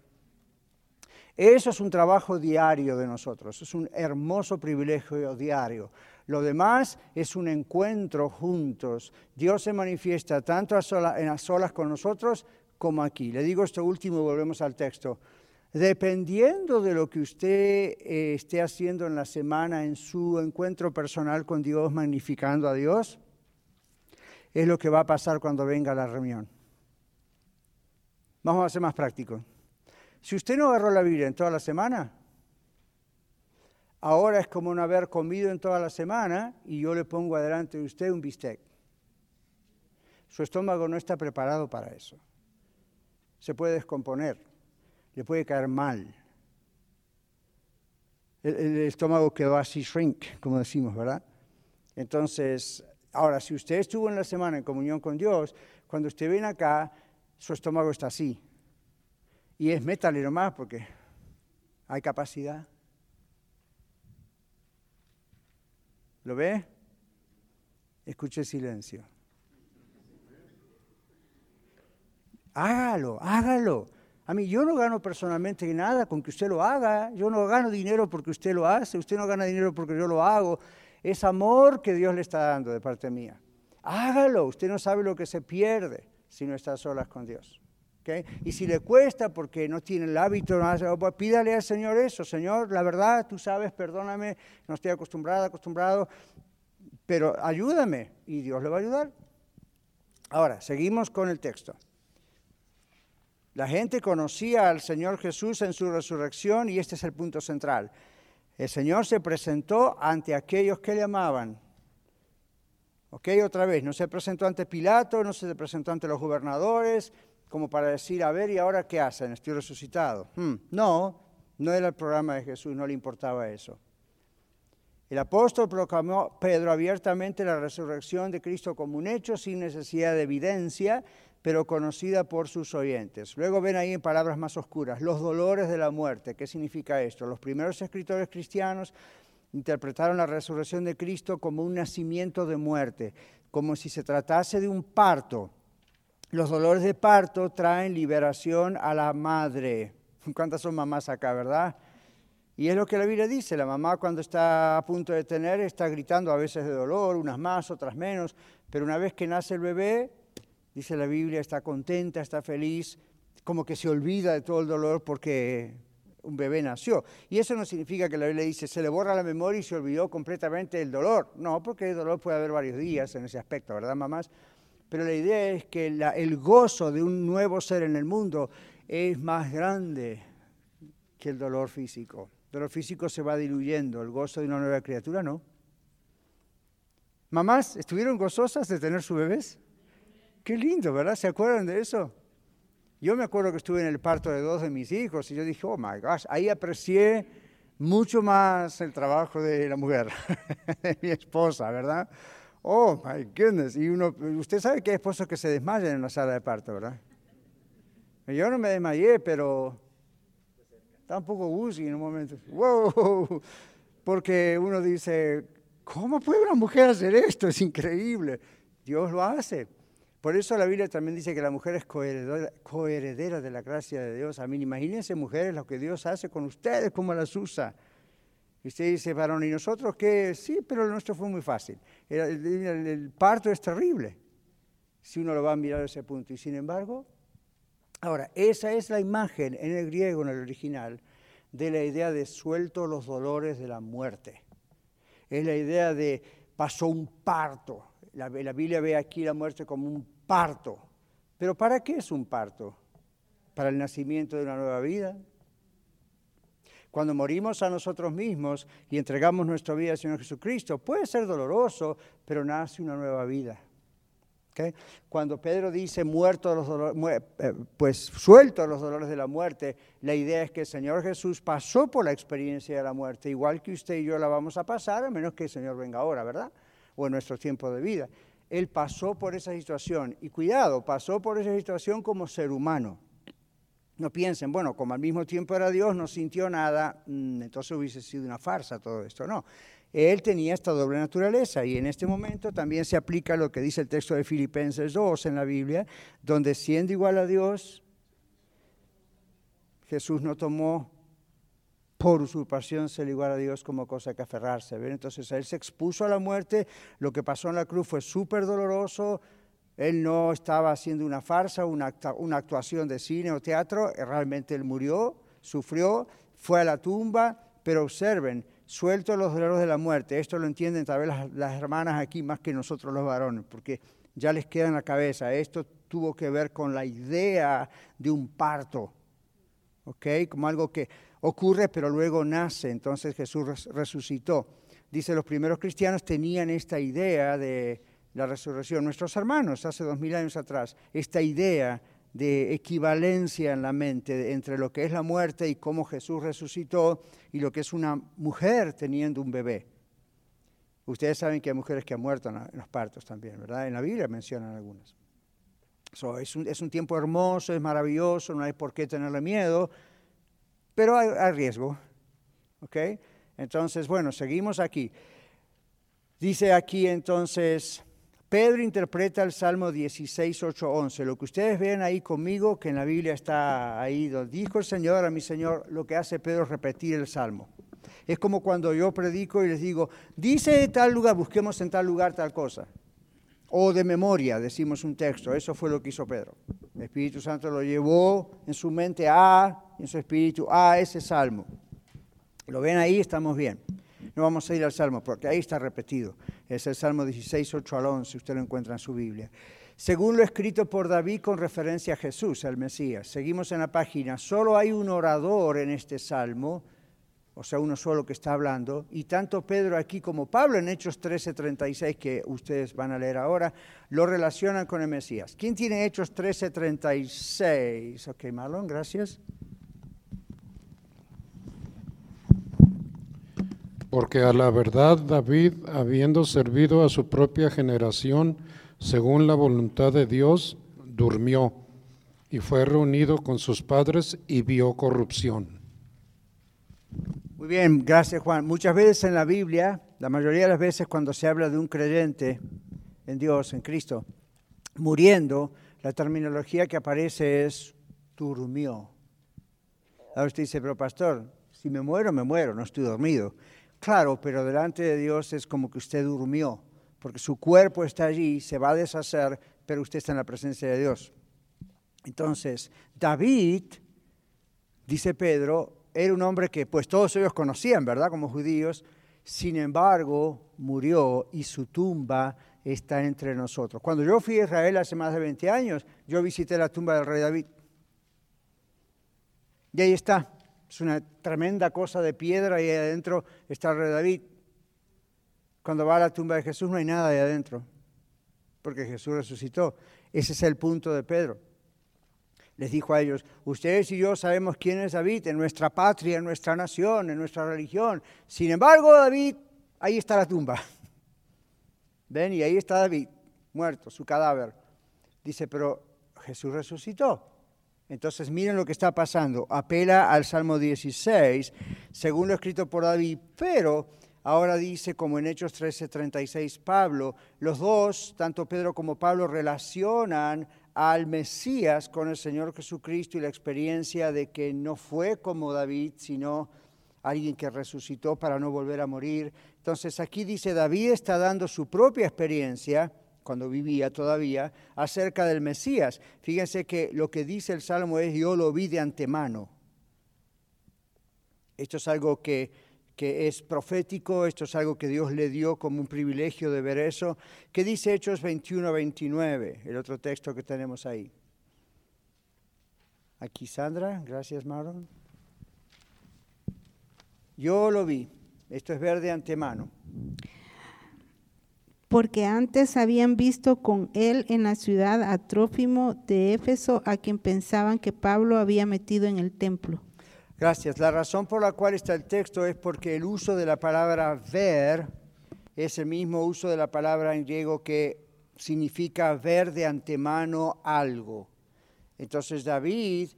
Eso es un trabajo diario de nosotros, es un hermoso privilegio diario. Lo demás es un encuentro juntos. Dios se manifiesta tanto en las solas con nosotros como aquí. Le digo esto último y volvemos al texto. Dependiendo de lo que usted eh, esté haciendo en la semana en su encuentro personal con Dios, magnificando a Dios, es lo que va a pasar cuando venga la reunión. Vamos a ser más prácticos. Si usted no agarró la Biblia en toda la semana, ahora es como no haber comido en toda la semana y yo le pongo adelante de usted un bistec. Su estómago no está preparado para eso. Se puede descomponer le puede caer mal. El, estómago quedó así shrink, como decimos, ¿verdad? Entonces, ahora, si usted estuvo en la semana en comunión con Dios, cuando usted viene acá, su estómago está así. Y es métale nomás porque hay capacidad. ¿Lo ve? Escuche silencio. Hágalo, hágalo. A mí yo no gano personalmente nada con que usted lo haga. Yo no gano dinero porque usted lo hace. Usted no gana dinero porque yo lo hago. Es amor que Dios le está dando de parte mía. Hágalo. Usted no sabe lo que se pierde si no está solas con Dios. Y si le cuesta porque no tiene el hábito, pues pídale al Señor eso. Señor, la verdad, tú sabes, perdóname, no estoy acostumbrada, acostumbrado, pero ayúdame y Dios le va a ayudar. Ahora, seguimos con el texto. La gente conocía al Señor Jesús en su resurrección y este es el punto central. El Señor se presentó ante aquellos que le amaban. ¿Ok? Otra vez, no se presentó ante Pilato, no se presentó ante los gobernadores, como para decir, a ver, ¿y ahora qué hacen? Estoy resucitado. Hmm, no, no era el programa de Jesús, no le importaba eso. El apóstol proclamó Pedro abiertamente la resurrección de Cristo como un hecho sin necesidad de evidencia pero conocida por sus oyentes. Luego ven ahí en palabras más oscuras, los dolores de la muerte. ¿Qué significa esto? Los primeros escritores cristianos interpretaron la resurrección de Cristo como un nacimiento de muerte, como si se tratase de un parto. Los dolores de parto traen liberación a la madre. *laughs* ¿Cuántas son mamás acá, verdad? Y es lo que la Biblia dice, la mamá cuando está a punto de tener está gritando a veces de dolor, unas más, otras menos, pero una vez que nace el bebé, dice la Biblia, está contenta, está feliz, como que se olvida de todo el dolor porque un bebé nació. Y eso no significa que la Biblia dice, se le borra la memoria y se olvidó completamente del dolor. No, porque el dolor puede haber varios días en ese aspecto, ¿verdad, mamás? Pero la idea es que el gozo de un nuevo ser en el mundo es más grande que el dolor físico. El dolor físico se va diluyendo, el gozo de una nueva criatura no. Mamás, ¿estuvieron gozosas de tener sus bebés? Qué lindo, ¿verdad? ¿Se acuerdan de eso? Yo me acuerdo que estuve en el parto de dos de mis hijos y yo dije, oh my gosh, ahí aprecié mucho más el trabajo de la mujer, *laughs* de mi esposa, ¿verdad? Oh my goodness. Y uno, usted sabe que hay esposos que se desmayan en la sala de parto, ¿verdad? Yo no me desmayé, pero está un poco woozy en un momento. ¡Wow! Porque uno dice, ¿cómo puede una mujer hacer esto? Es increíble. Dios lo hace. Por eso la Biblia también dice que la mujer es coheredera, de la gracia de Dios. A mí, imagínense mujeres lo que Dios hace con ustedes, cómo las usa. Y usted dice, varón, ¿y nosotros qué? Sí, pero lo nuestro fue muy fácil. El, el, parto es terrible, si uno lo va a mirar a ese punto. Y sin embargo, ahora, esa es la imagen en el griego, en el original, de la idea de suelto los dolores de la muerte. Es la idea de pasó un parto, la, Biblia ve aquí la muerte como un parto. Pero ¿para qué es un parto? Para el nacimiento de una nueva vida. Cuando morimos a nosotros mismos y entregamos nuestra vida al Señor Jesucristo, puede ser doloroso, pero nace una nueva vida. Cuando Pedro dice muerto los dolores, eh, pues suelto los dolores de la muerte, la idea es que el Señor Jesús pasó por la experiencia de la muerte, igual que usted y yo la vamos a pasar, a menos que el Señor venga ahora, ¿verdad? O en nuestro tiempo de vida. Él pasó por esa situación y cuidado, pasó por esa situación como ser humano. No piensen, bueno, como al mismo tiempo era Dios, no sintió nada, mm, entonces hubiese sido una farsa todo esto. No, él tenía esta doble naturaleza y en este momento también se aplica lo que dice el texto de Filipenses 2 en la Biblia, donde siendo igual a Dios, Jesús no tomó por usurpación ser igual a Dios como cosa que aferrarse. Entonces Él se expuso a la muerte, lo que pasó en la cruz fue súper doloroso, Él no estaba haciendo una farsa, una, actuación de cine o teatro, realmente Él murió, sufrió, fue a la tumba, pero observen, suelto los dolores de la muerte, esto lo entienden tal vez las, las hermanas aquí más que nosotros los varones, porque ya les queda en la cabeza, esto tuvo que ver con la idea de un parto, ¿ok? Como algo que ocurre pero luego nace, entonces Jesús resucitó. Dice, los primeros cristianos tenían esta idea de la resurrección. Nuestros hermanos, hace dos mil años atrás, esta idea de equivalencia en la mente entre lo que es la muerte y cómo Jesús resucitó y lo que es una mujer teniendo un bebé. Ustedes saben que hay mujeres que han muerto en los partos también, ¿verdad? En la Biblia mencionan algunas. es, un, es, un, tiempo hermoso, es maravilloso, no hay por qué tenerle miedo, pero hay, riesgo. ¿Ok? Entonces, bueno, seguimos aquí. Dice aquí entonces, Pedro interpreta el Salmo 16, 8, 11. Lo que ustedes ven ahí conmigo, que en la Biblia está ahí, dijo el Señor a mi Señor, lo que hace Pedro es repetir el Salmo. Es como cuando yo predico y les digo, dice tal lugar, busquemos en tal lugar tal cosa. O de memoria decimos un texto, eso fue lo que hizo Pedro. El Espíritu Santo lo llevó en su mente a, en su espíritu a ese salmo. Lo ven ahí, estamos bien. No vamos a ir al salmo porque ahí está repetido. Es el Salmo 16, 8 al 11, usted lo encuentra en su Biblia. Según lo escrito por David con referencia a Jesús, el Mesías. Seguimos en la página. Solo hay un orador en este salmo o sea, uno solo que está hablando, y tanto Pedro aquí como Pablo en Hechos 13:36, que ustedes van a leer ahora, lo relacionan con el Mesías. ¿Quién tiene Hechos 13:36? Ok, Marlon, gracias. Porque a la verdad David, habiendo servido a su propia generación según la voluntad de Dios, durmió y fue reunido con sus padres y vio corrupción. Muy bien, gracias Juan. Muchas veces en la Biblia, la mayoría de las veces cuando se habla de un creyente en Dios, en Cristo, muriendo, la terminología que aparece es durmió. Ahora usted dice, pero pastor, si me muero, me muero, no estoy dormido. Claro, pero delante de Dios es como que usted durmió, porque su cuerpo está allí, se va a deshacer, pero usted está en la presencia de Dios. Entonces, David, dice Pedro, era un hombre que pues todos ellos conocían, ¿verdad? Como judíos. Sin embargo, murió y su tumba está entre nosotros. Cuando yo fui a Israel hace más de 20 años, yo visité la tumba del rey David. Y ahí está. Es una tremenda cosa de piedra y ahí adentro está el rey David. Cuando va a la tumba de Jesús no hay nada ahí adentro, porque Jesús resucitó. Ese es el punto de Pedro les dijo a ellos, ustedes y yo sabemos quién es David en nuestra patria, en nuestra nación, en nuestra religión. Sin embargo, David, ahí está la tumba. *laughs* Ven, y ahí está David, muerto, su cadáver. Dice, pero Jesús resucitó. Entonces miren lo que está pasando. Apela al Salmo 16, según lo escrito por David, pero ahora dice, como en Hechos 13:36, Pablo, los dos, tanto Pedro como Pablo, relacionan al Mesías con el Señor Jesucristo y la experiencia de que no fue como David, sino alguien que resucitó para no volver a morir. Entonces aquí dice, David está dando su propia experiencia, cuando vivía todavía, acerca del Mesías. Fíjense que lo que dice el Salmo es, yo lo vi de antemano. Esto es algo que que es profético, esto es algo que Dios le dio como un privilegio de ver eso. ¿Qué dice Hechos 21 29? El otro texto que tenemos ahí. Aquí Sandra, gracias Maron. Yo lo vi, esto es ver de antemano. Porque antes habían visto con él en la ciudad a Trófimo de Éfeso, a quien pensaban que Pablo había metido en el templo. Gracias. La razón por la cual está el texto es porque el uso de la palabra ver es el mismo uso de la palabra en griego que significa ver de antemano algo. Entonces David,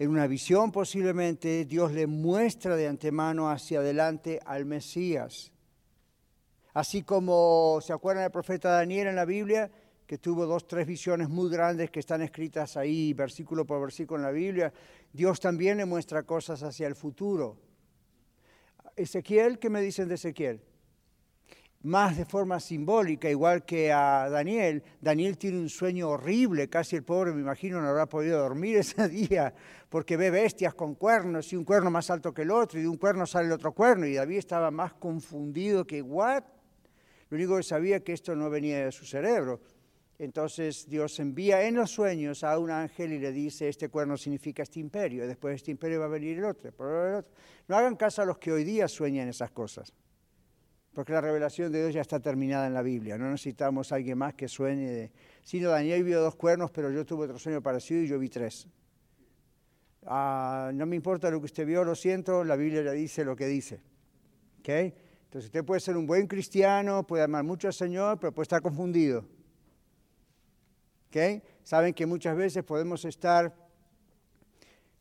en una visión posiblemente, Dios le muestra de antemano hacia adelante al Mesías. Así como, ¿se acuerdan del profeta Daniel en la Biblia? que tuvo dos, tres visiones muy grandes que están escritas ahí, versículo por versículo en la Biblia, Dios también le muestra cosas hacia el futuro. Ezequiel, ¿qué me dicen de Ezequiel? más de forma simbólica, igual que a Daniel. Daniel tiene un sueño horrible, casi el pobre, me imagino, no habrá podido dormir *laughs* ese día, porque ve bestias con cuernos y un cuerno más alto que el otro, y de un cuerno sale el otro cuerno, y David estaba más confundido que, ¿what? Lo único que sabía que esto no venía de su cerebro. Entonces Dios envía en los sueños a un ángel y le dice, este cuerno significa este imperio, después de este imperio va a venir el otro. No hagan caso a los que hoy día sueñan esas cosas porque la revelación de Dios ya está terminada en la Biblia. No necesitamos a alguien más que sueñe de... no, Daniel vio dos cuernos, pero yo tuve otro sueño parecido y yo vi tres. Ah, no me importa lo que usted vio, lo siento, la Biblia ya dice lo que dice. ¿Okay? Entonces usted puede ser un buen cristiano, puede amar mucho al Señor, pero puede estar confundido. ¿Okay? Saben que muchas veces podemos estar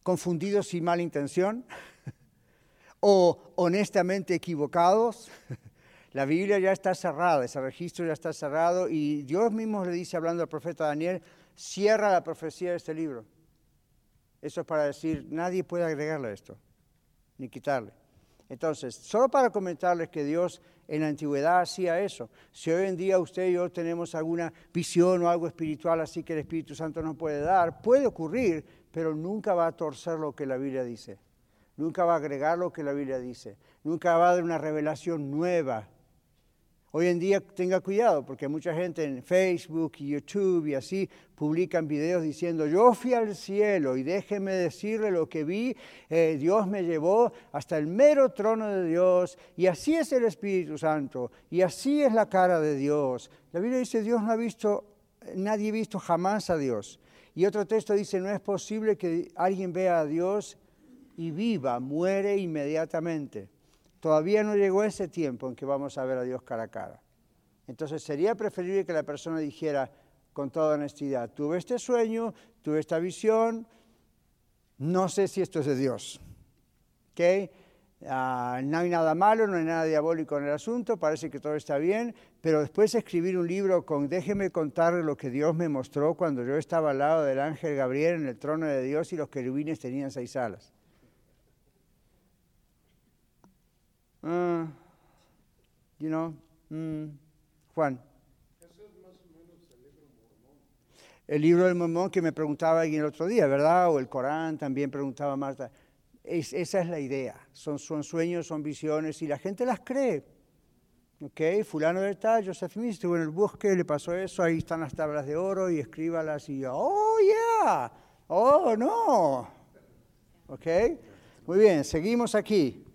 confundidos sin mala intención *laughs* o honestamente equivocados. *laughs* La Biblia ya está cerrada, ese registro ya está cerrado y Dios mismo le dice, hablando al profeta Daniel, cierra la profecía de este libro. Eso es para decir, nadie puede agregarle esto, ni quitarle. Entonces, solo para comentarles que Dios en la antigüedad hacía eso. Si hoy en día usted y yo tenemos alguna visión o algo espiritual así que el Espíritu Santo nos puede dar, puede ocurrir, pero nunca va a torcer lo que la Biblia dice. Nunca va a agregar lo que la Biblia dice. Nunca va a dar una revelación nueva Hoy en día tenga cuidado porque mucha gente en Facebook y YouTube y así publican videos diciendo yo fui al cielo y déjeme decirle lo que vi, eh, Dios me llevó hasta el mero trono de Dios y así es el Espíritu Santo y así es la cara de Dios. La Biblia dice Dios no ha visto, nadie ha visto jamás a Dios. Y otro texto dice no es posible que alguien vea a Dios y viva, muere inmediatamente. Todavía no llegó ese tiempo en que vamos a ver a Dios cara a cara. Entonces sería preferible que la persona dijera con toda honestidad, tuve este sueño, tuve esta visión, no sé si esto es de Dios. ¿Okay? Ah, no hay nada malo, no hay nada diabólico en el asunto, parece que todo está bien, pero después escribir un libro con déjeme contar lo que Dios me mostró cuando yo estaba al lado del ángel Gabriel en el trono de Dios y los querubines tenían seis alas. Uh, you mm, Juan. El libro del Mormón que me preguntaba alguien el otro día, ¿verdad? O el Corán también preguntaba Marta. esa es la idea. Son, son sueños, son visiones y la gente las cree. ¿Ok? Fulano de tal, Joseph Smith estuvo en el bosque, le pasó eso, ahí están las tablas de oro y escríbalas y, oh, yeah, oh, no. ¿Ok? Muy bien, seguimos aquí.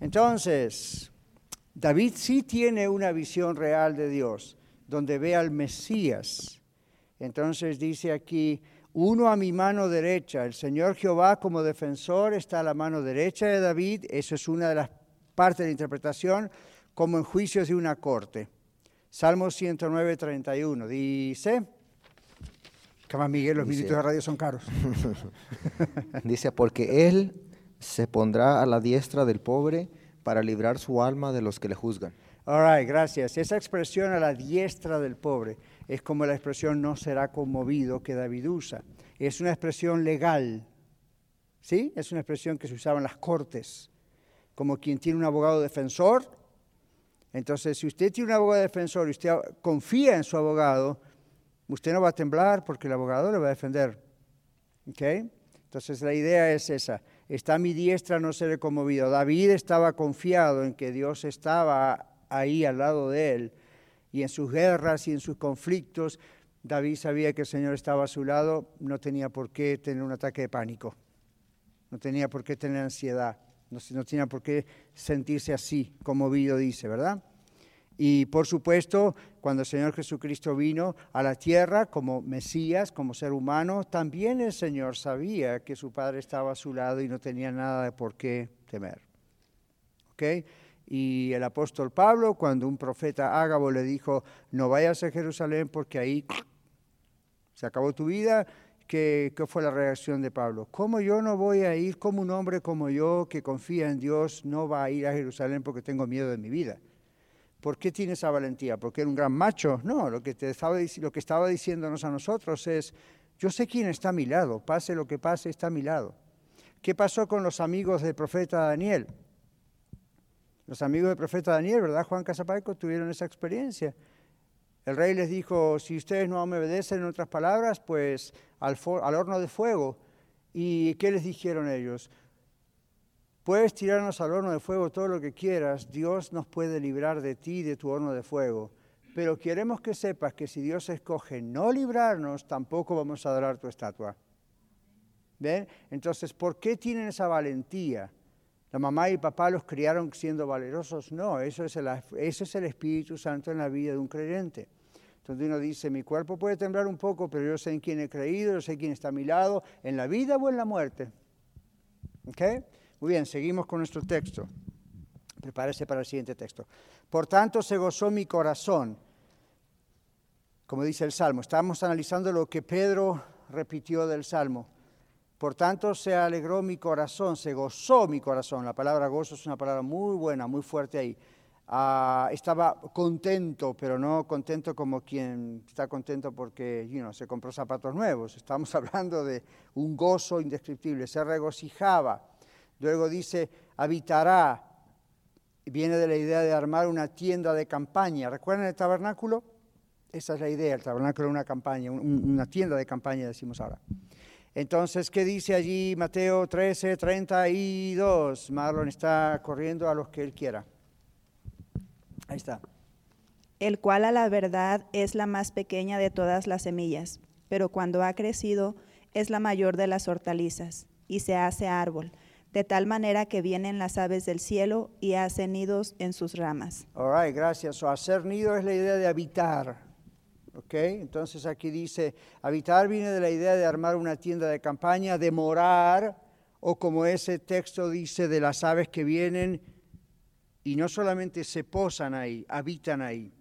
Entonces, David sí tiene una visión real de Dios, donde ve al Mesías. Entonces dice aquí, uno a mi mano derecha, el Señor Jehová como defensor está a la mano derecha de David, eso es una de las partes de la interpretación, como en juicios de una corte. Salmo 109, 31, dice, Cama Miguel, los minutos de radio son caros. *laughs* dice, porque Él se pondrá a la diestra del pobre para librar su alma de los que le juzgan. All right, gracias. Esa expresión a la diestra del pobre es como la expresión no será conmovido que David usa. Es una expresión legal, ¿sí? Es una expresión que se usaba en las cortes, como quien tiene un abogado defensor. Entonces, si usted tiene un abogado defensor y usted confía en su abogado, usted no va a temblar porque el abogado le va a defender. ¿Ok? Entonces, la idea es esa está a mi diestra, no seré conmovido. David estaba confiado en que Dios estaba ahí al lado de él. Y en sus guerras y en sus conflictos, David sabía que el Señor estaba a su lado, no tenía por qué tener un ataque de pánico, no tenía por qué tener ansiedad, no, no tenía por qué sentirse así, conmovido, dice, ¿verdad? Y por supuesto, cuando el Señor Jesucristo vino a la tierra como Mesías, como ser humano, también el Señor sabía que su Padre estaba a su lado y no tenía nada de por qué temer. ¿Okay? Y el apóstol Pablo, cuando un profeta ágabo le dijo, no vayas a Jerusalén porque ahí se acabó tu vida, ¿qué, ¿qué fue la reacción de Pablo? ¿Cómo yo no voy a ir, como un hombre como yo que confía en Dios, no va a ir a Jerusalén porque tengo miedo de mi vida? ¿Por qué tiene esa valentía? ¿Porque era un gran macho? No, lo que, estaba, lo que diciéndonos a nosotros es, yo sé quién está a mi lado, pase lo que pase, está a mi lado. ¿Qué pasó con los amigos del profeta Daniel? Los amigos del profeta Daniel, ¿verdad? Juan Casapaico tuvieron esa experiencia. El rey les dijo, si ustedes no me obedecen, en otras palabras, pues al, al horno de fuego. ¿Y qué les dijeron ellos? Puedes tirarnos al horno de fuego todo lo que quieras, Dios nos puede librar de ti y de tu horno de fuego. Pero queremos que sepas que si Dios escoge no librarnos, tampoco vamos a adorar tu estatua. ¿Ven? Entonces, ¿por qué tienen esa valentía? ¿La mamá y papá los criaron siendo valerosos? No, eso es, el, es el Espíritu Santo en la vida de un creyente. Entonces uno dice, mi cuerpo puede temblar un poco, pero yo sé en quién he creído, yo sé quién está a mi lado, en la vida o en la muerte. ¿Ok? Muy bien, seguimos con nuestro texto. Prepárese para el siguiente texto. Por tanto, se gozó mi corazón, como dice el Salmo. Estamos analizando lo que Pedro repitió del Salmo. Por tanto, se alegró mi corazón, se gozó mi corazón. La palabra gozo es una palabra muy buena, muy fuerte ahí. Ah, estaba contento, pero no contento como quien está contento porque se compró zapatos nuevos. Estamos *laughs* hablando de un gozo indescriptible. Se regocijaba. Luego dice, habitará. Viene de la idea de armar una tienda de campaña. ¿Recuerdan el tabernáculo? Esa es la idea, el tabernáculo es una campaña, una tienda de campaña, decimos ahora. Entonces, ¿qué dice allí Mateo 13, 32? Marlon está corriendo a los que él quiera. Ahí está. El cual a la verdad es la más pequeña de todas las semillas, pero cuando ha crecido es la mayor de las hortalizas y se hace árbol de tal manera que vienen las aves del cielo y hacen nidos en sus ramas. All right, gracias. O hacer nido es la idea de habitar. ¿ok? Entonces aquí dice, habitar viene de la idea de armar una tienda de campaña, de morar, o como ese texto dice, de las aves que vienen y no solamente se posan ahí, habitan ahí.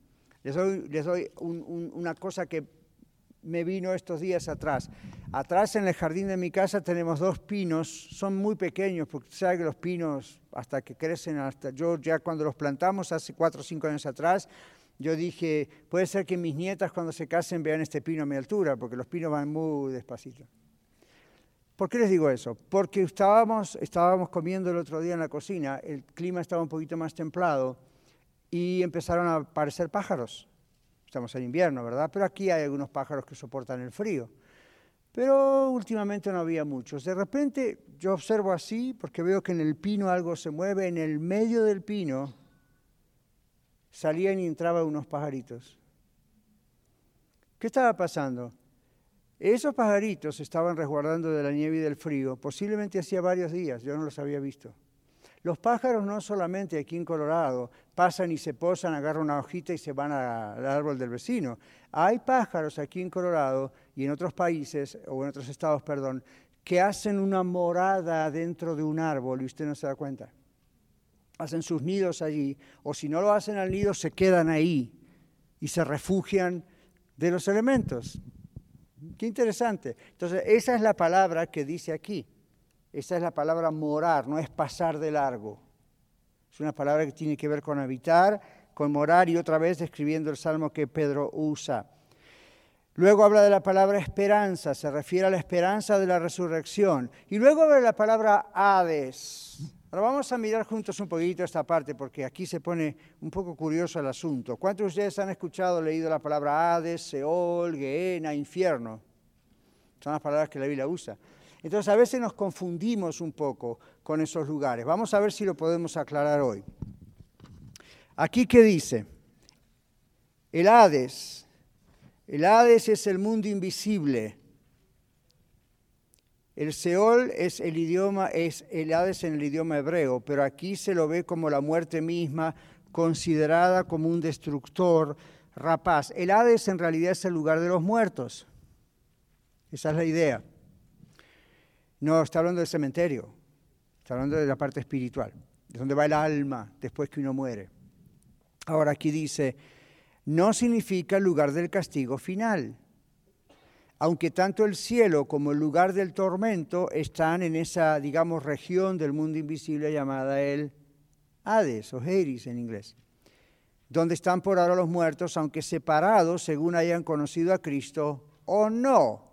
Les doy, les doy una cosa que me vino estos días atrás. Atrás en el jardín de mi casa tenemos dos pinos, son muy pequeños, porque sabe que los pinos hasta que crecen, hasta yo ya cuando los plantamos hace cuatro o cinco años atrás, yo dije, puede ser que mis nietas cuando se casen vean este pino a mi altura, porque los pinos van muy despacito. ¿Por qué les digo eso? Porque estábamos, estábamos comiendo el otro día en la cocina, el clima estaba un poquito más templado y empezaron a aparecer pájaros estamos en invierno, ¿verdad? Pero aquí hay algunos pájaros que soportan el frío. Pero últimamente no había muchos. De repente yo observo así, porque veo que en el pino algo se mueve, en el medio del pino salían y entraban unos pajaritos. ¿Qué estaba pasando? Esos pajaritos estaban resguardando de la nieve y del frío, posiblemente hacía varios días, yo no los había visto. Los pájaros no solamente aquí en Colorado pasan y se posan, agarran una hojita y se van al árbol del vecino. Hay pájaros aquí en Colorado y en otros países, o en otros estados, perdón, que hacen una morada dentro de un árbol y usted no se da cuenta. Hacen sus nidos allí, o si no lo hacen al nido, se quedan ahí y se refugian de los elementos. Qué interesante. Entonces, esa es la palabra que dice aquí. Esa es la palabra morar, no es pasar de largo. Es una palabra que tiene que ver con habitar, con morar y otra vez describiendo el salmo que Pedro usa. Luego habla de la palabra esperanza, se refiere a la esperanza de la resurrección. Y luego habla de la palabra Hades. Ahora vamos a mirar juntos un poquito esta parte porque aquí se pone un poco curioso el asunto. ¿Cuántos de ustedes han escuchado, leído la palabra Hades, Seol, Gehenna, infierno? Son las palabras que la Biblia usa. Entonces a veces nos confundimos un poco con esos lugares. Vamos a ver si lo podemos aclarar hoy. Aquí qué dice, el Hades, el Hades es el mundo invisible. El Seol es el idioma, es el Hades en el idioma hebreo, pero aquí se lo ve como la muerte misma, considerada como un destructor rapaz. El Hades en realidad es el lugar de los muertos. Esa es la idea. No está hablando del cementerio, está hablando de la parte espiritual, de donde va el alma después que uno muere. Ahora aquí dice, no significa lugar del castigo final. Aunque tanto el cielo como el lugar del tormento están en esa, digamos, región del mundo invisible llamada el Hades o Hades en inglés. donde están por ahora los muertos, aunque separados según hayan conocido a Cristo o no.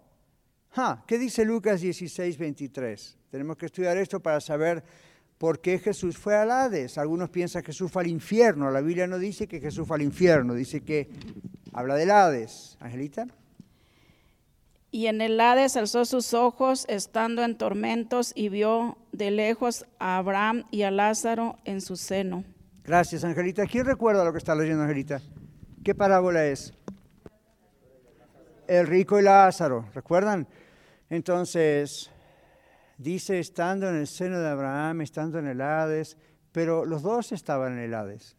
¿Qué dice Lucas 16, 23? Tenemos que estudiar esto para saber por qué Jesús fue al Hades. Algunos piensan que Jesús fue al infierno. La Biblia no dice que Jesús fue al infierno, dice que habla del Hades. Angelita. Y en el Hades alzó sus ojos, estando en tormentos, y vio de lejos a Abraham y a Lázaro en su seno. Gracias, Angelita. ¿Quién recuerda lo que está leyendo, Angelita? ¿Qué parábola es? El rico y Lázaro, ¿recuerdan? Entonces, dice, estando en el seno de Abraham, estando en el Hades, pero los dos estaban en el Hades.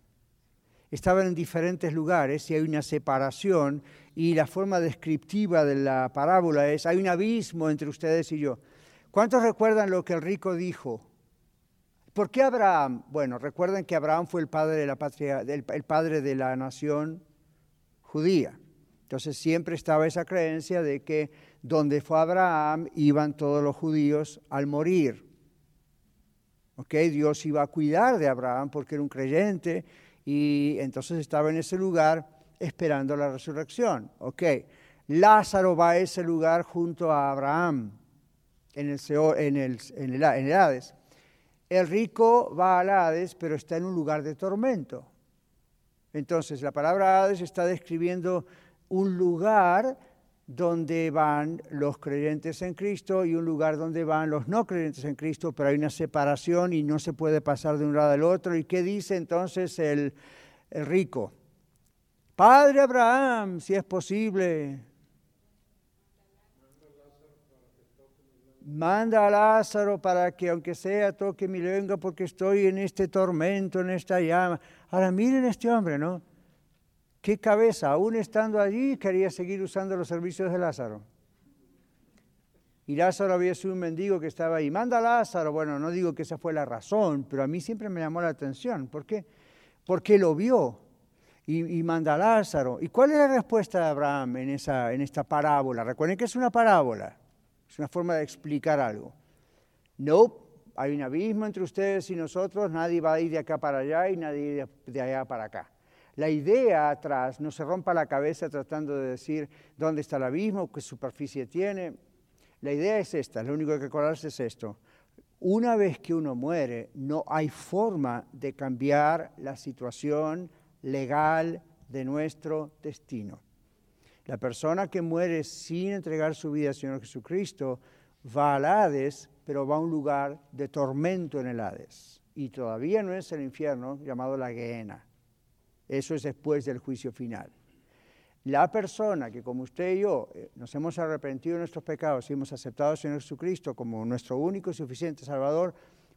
Estaban en diferentes lugares y hay una separación y la forma descriptiva de la parábola es, hay un abismo entre ustedes y yo. ¿Cuántos recuerdan lo que el rico dijo? ¿Por qué Abraham? Bueno, recuerden que Abraham fue el padre de la patria, el, padre de la nación judía. Entonces siempre estaba esa creencia de que donde fue Abraham iban todos los judíos al morir. ¿Ok? Dios iba a cuidar de Abraham porque era un creyente y entonces estaba en ese lugar esperando la resurrección. Ok, Lázaro va a ese lugar junto a Abraham en el, en en el, en el Hades. El rico va al Hades, pero está en un lugar de tormento. Entonces, la palabra Hades está describiendo un lugar donde van los creyentes en Cristo y un lugar donde van los no creyentes en Cristo, pero hay una separación y no se puede pasar de un lado al otro. ¿Y qué dice entonces el, rico? Padre Abraham, si es posible, manda a Lázaro para que aunque sea toque mi lengua porque estoy en este tormento, en esta llama. Ahora miren este hombre, ¿no? ¿Qué cabeza? Aún estando allí, quería seguir usando los servicios de Lázaro. Y Lázaro había sido un mendigo que estaba ahí. Manda a Lázaro. Bueno, no digo que esa fue la razón, pero a mí siempre me llamó la atención. ¿Por qué? Porque lo vio y, manda a Lázaro. ¿Y cuál es la respuesta de Abraham en, esa, en esta parábola? Recuerden que es una parábola, es una forma de explicar algo. No, hay un abismo entre ustedes y nosotros, nadie va a ir de acá para allá y nadie de allá para acá. La idea atrás, no se rompa la cabeza tratando de decir dónde está el abismo, qué superficie tiene. La idea es esta, lo único que acordarse es esto. Una vez que uno muere, no hay forma de cambiar la situación legal de nuestro destino. La persona que muere sin entregar su vida al Señor Jesucristo va al Hades, pero va a un lugar de tormento en el Hades. Y todavía no es el infierno llamado la Gehenna. Eso es después del juicio final. La persona que como usted y yo eh, nos hemos arrepentido de nuestros pecados y hemos aceptado al Señor Jesucristo como nuestro único y suficiente Salvador,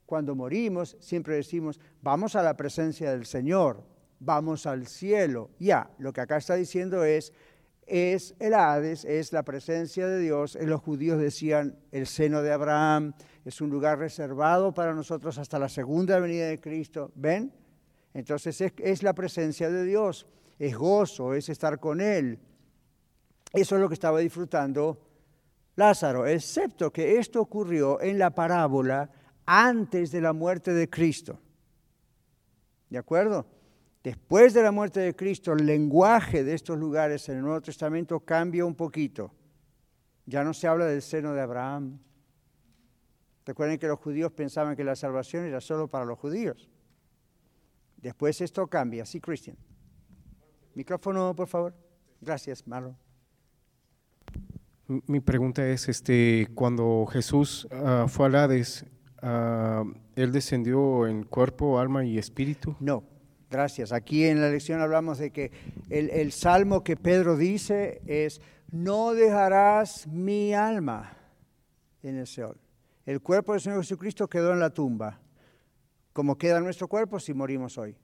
cuando morimos siempre decimos, vamos a la presencia del Señor, vamos al cielo. Ya, lo que acá está diciendo es, es el Hades, es la presencia de Dios. Los judíos decían, el seno de Abraham es un lugar reservado para nosotros hasta la segunda venida de Cristo. ¿Ven? Entonces es, la presencia de Dios, es gozo, es estar con Él. Eso es lo que estaba disfrutando Lázaro, excepto que esto ocurrió en la parábola antes de la muerte de Cristo. ¿De acuerdo? Después de la muerte de Cristo, el lenguaje de estos lugares en el Nuevo Testamento cambia un poquito. Ya no se habla del seno de Abraham. Recuerden que los judíos pensaban que la salvación era solo para los judíos. Después esto cambia, ¿sí, Cristian? Micrófono, por favor. Gracias, Marlon. Mi pregunta es, este, cuando Jesús uh, fue a Hades, uh, ¿él descendió en cuerpo, alma y espíritu? No, gracias. Aquí en la lección hablamos de que el, el salmo que Pedro dice es, no dejarás mi alma en el Seol. El cuerpo del Señor Jesucristo quedó en la tumba como queda nuestro cuerpo si morimos hoy.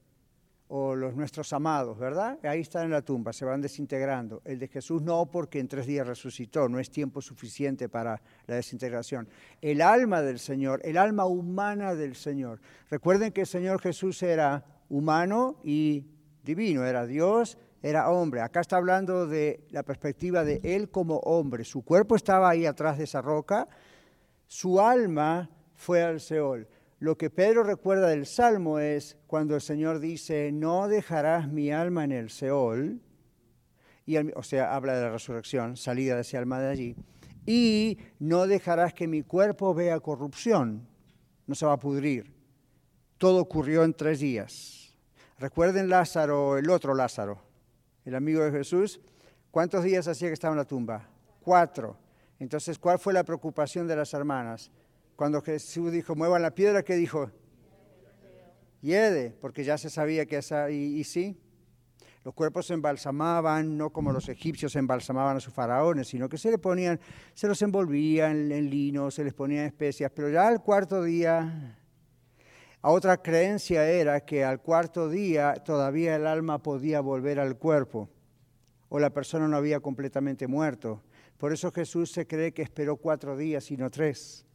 O los nuestros amados, ¿verdad? Ahí están en la tumba, se van desintegrando. El de Jesús no, porque en tres días resucitó, no es tiempo suficiente para la desintegración. El alma del Señor, el alma humana del Señor. Recuerden que el Señor Jesús era humano y divino, era Dios, era hombre. Acá está hablando de la perspectiva de Él como hombre. Su cuerpo estaba ahí atrás de esa roca, su alma fue al Seol. Lo que Pedro recuerda del Salmo es cuando el Señor dice, no dejarás mi alma en el Seol, y, o sea, habla de la resurrección, salida de ese alma de allí, y no dejarás que mi cuerpo vea corrupción, no se va a pudrir. Todo ocurrió en tres días. Recuerden Lázaro, el otro Lázaro, el amigo de Jesús, ¿cuántos días hacía que estaba en la tumba? Cuatro. Entonces, ¿cuál fue la preocupación de las hermanas? Cuando Jesús dijo, muevan la piedra, ¿qué dijo? Hiede, porque ya se sabía que esa, y, y sí, los cuerpos se embalsamaban, no como los egipcios embalsamaban a sus faraones, sino que se le ponían, se los envolvían en lino, se les ponían especias, pero ya al cuarto día, otra creencia era que al cuarto día todavía el alma podía volver al cuerpo, o la persona no había completamente muerto. Por eso Jesús se cree que esperó cuatro días y no tres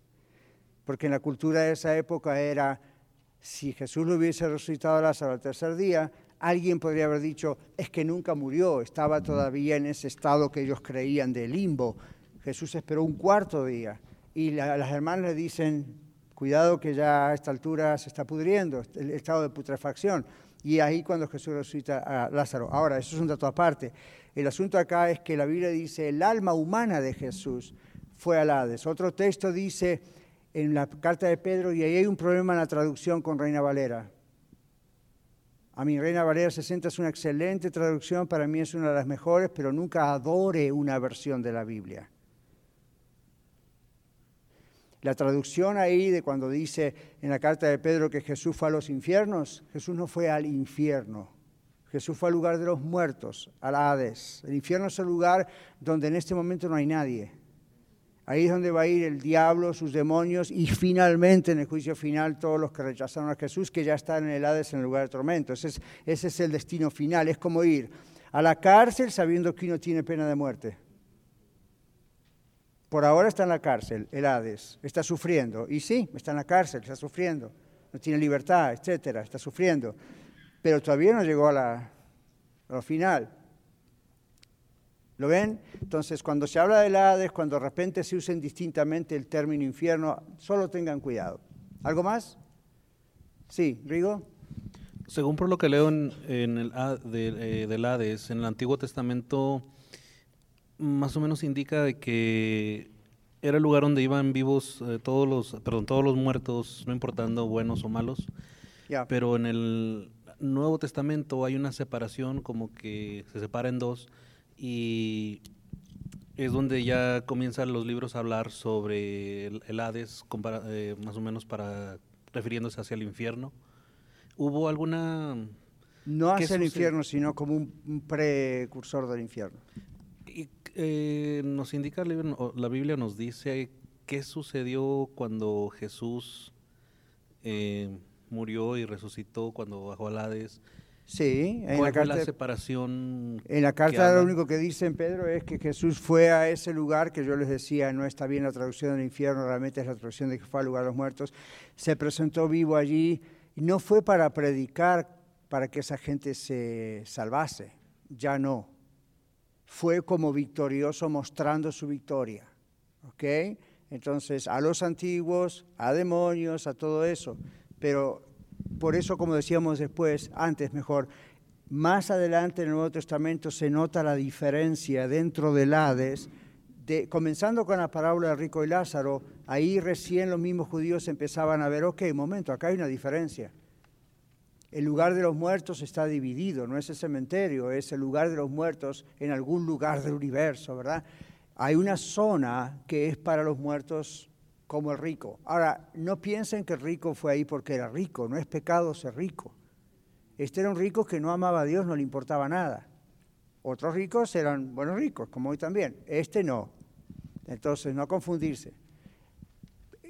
porque en la cultura de esa época era, si Jesús lo hubiese resucitado a Lázaro al tercer día, alguien podría haber dicho, es que nunca murió, estaba todavía en ese estado que ellos creían de limbo. Jesús esperó un cuarto día y las hermanas le dicen, cuidado que ya a esta altura se está pudriendo, el estado de putrefacción. Y ahí cuando Jesús resucita a Lázaro. Ahora, eso es un dato aparte. El asunto acá es que la Biblia dice, el alma humana de Jesús fue al Hades. Otro texto dice, en la carta de Pedro y ahí hay un problema en la traducción con Reina Valera. A mi Reina Valera 60 es una excelente traducción, para mí es una de las mejores, pero nunca adore una versión de la Biblia. La traducción ahí de cuando dice en la carta de Pedro que Jesús fue a los infiernos, Jesús no fue al infierno, Jesús fue al lugar de los muertos, al Hades. El infierno es el lugar donde en este momento no hay nadie. Ahí es donde va a ir el diablo, sus demonios y finalmente en el juicio final todos los que rechazaron a Jesús, que ya están en el Hades en el lugar de tormento. Ese es, el destino final. Es como ir a la cárcel sabiendo que uno tiene pena de muerte. Por ahora está en la cárcel, el Hades, está sufriendo. Y sí, está en la cárcel, está sufriendo. No tiene libertad, etcétera, está sufriendo. Pero todavía no llegó a la, a lo final. ¿Lo ven? Entonces, cuando se habla del Hades, cuando de repente se usa indistintamente el término infierno, solo tengan cuidado. ¿Algo más? Sí, Rigo. Según por lo que leo en, el de, eh, del Hades, en el Antiguo Testamento, más o menos indica de que era el lugar donde iban vivos eh, todos los, perdón, todos los muertos, no importando buenos o malos. Pero en el Nuevo Testamento hay una separación, como que se separa en dos y es donde ya comienzan los libros a hablar sobre el, Hades, eh, más o menos para refiriéndose hacia el infierno. ¿Hubo alguna...? No hacia el infierno, sino como un, precursor del infierno. Y, eh, nos indica la Biblia, nos dice qué sucedió cuando Jesús eh, murió y resucitó, cuando bajó al Hades. Sí, en la carta. la separación? En la carta lo único que dice en Pedro es que Jesús fue a ese lugar que yo les decía, no está bien la traducción del infierno, realmente es la traducción de que fue al lugar de los muertos. Se presentó vivo allí y no fue para predicar para que esa gente se salvase, ya no. Fue como victorioso mostrando su victoria. ¿Ok? Entonces, a los antiguos, a demonios, a todo eso. Pero por eso, como decíamos después, antes mejor, más adelante en el Nuevo Testamento se nota la diferencia dentro del Hades, de, comenzando con la parábola de Rico y Lázaro, ahí recién los mismos judíos empezaban a ver, ok, momento, acá hay una diferencia. El lugar de los muertos está dividido, no es el cementerio, es el lugar de los muertos en algún lugar del universo, ¿verdad? Hay una zona que es para los muertos como el rico. Ahora, no piensen que el rico fue ahí porque era rico, no es pecado ser rico. Este era un rico que no amaba a Dios, no le importaba nada. Otros ricos eran buenos ricos, como hoy también. Este no. Entonces, no confundirse.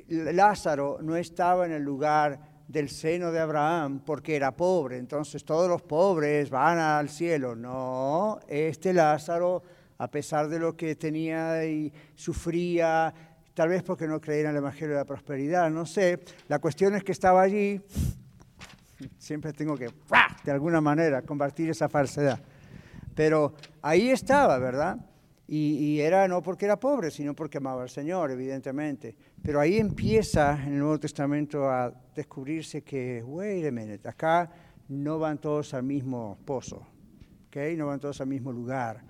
Lázaro no estaba en el lugar del seno de Abraham porque era pobre, entonces todos los pobres van al cielo. No, este Lázaro, a pesar de lo que tenía y sufría, tal vez porque no creían en el Evangelio de la Prosperidad, no sé. La cuestión es que estaba allí, siempre tengo que, de alguna manera, combatir esa falsedad. Pero ahí estaba, ¿verdad? Y, era no porque era pobre, sino porque amaba al Señor, evidentemente. Pero ahí empieza en el Nuevo Testamento a descubrirse que, wait a minute, acá no van todos al mismo pozo, ¿okay? no van todos al mismo lugar.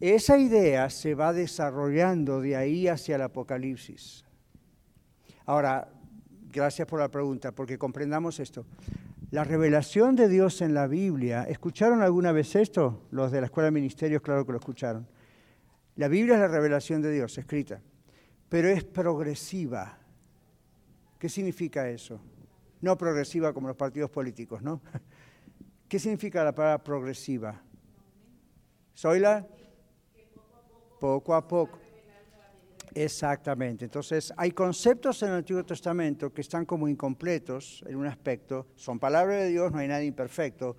Esa idea se va desarrollando de ahí hacia el Apocalipsis. Ahora, gracias por la pregunta, porque comprendamos esto. La revelación de Dios en la Biblia, ¿escucharon alguna vez esto? Los de la Escuela de Ministerios, claro que lo escucharon. La Biblia es la revelación de Dios, escrita, pero es progresiva. ¿Qué significa eso? No progresiva como los partidos políticos, ¿no? *laughs* ¿Qué significa la palabra progresiva? ¿Soy la? Poco a poco. Exactamente. Entonces, hay conceptos en el Antiguo Testamento que están como incompletos en un aspecto, son palabras de Dios, no hay nada imperfecto,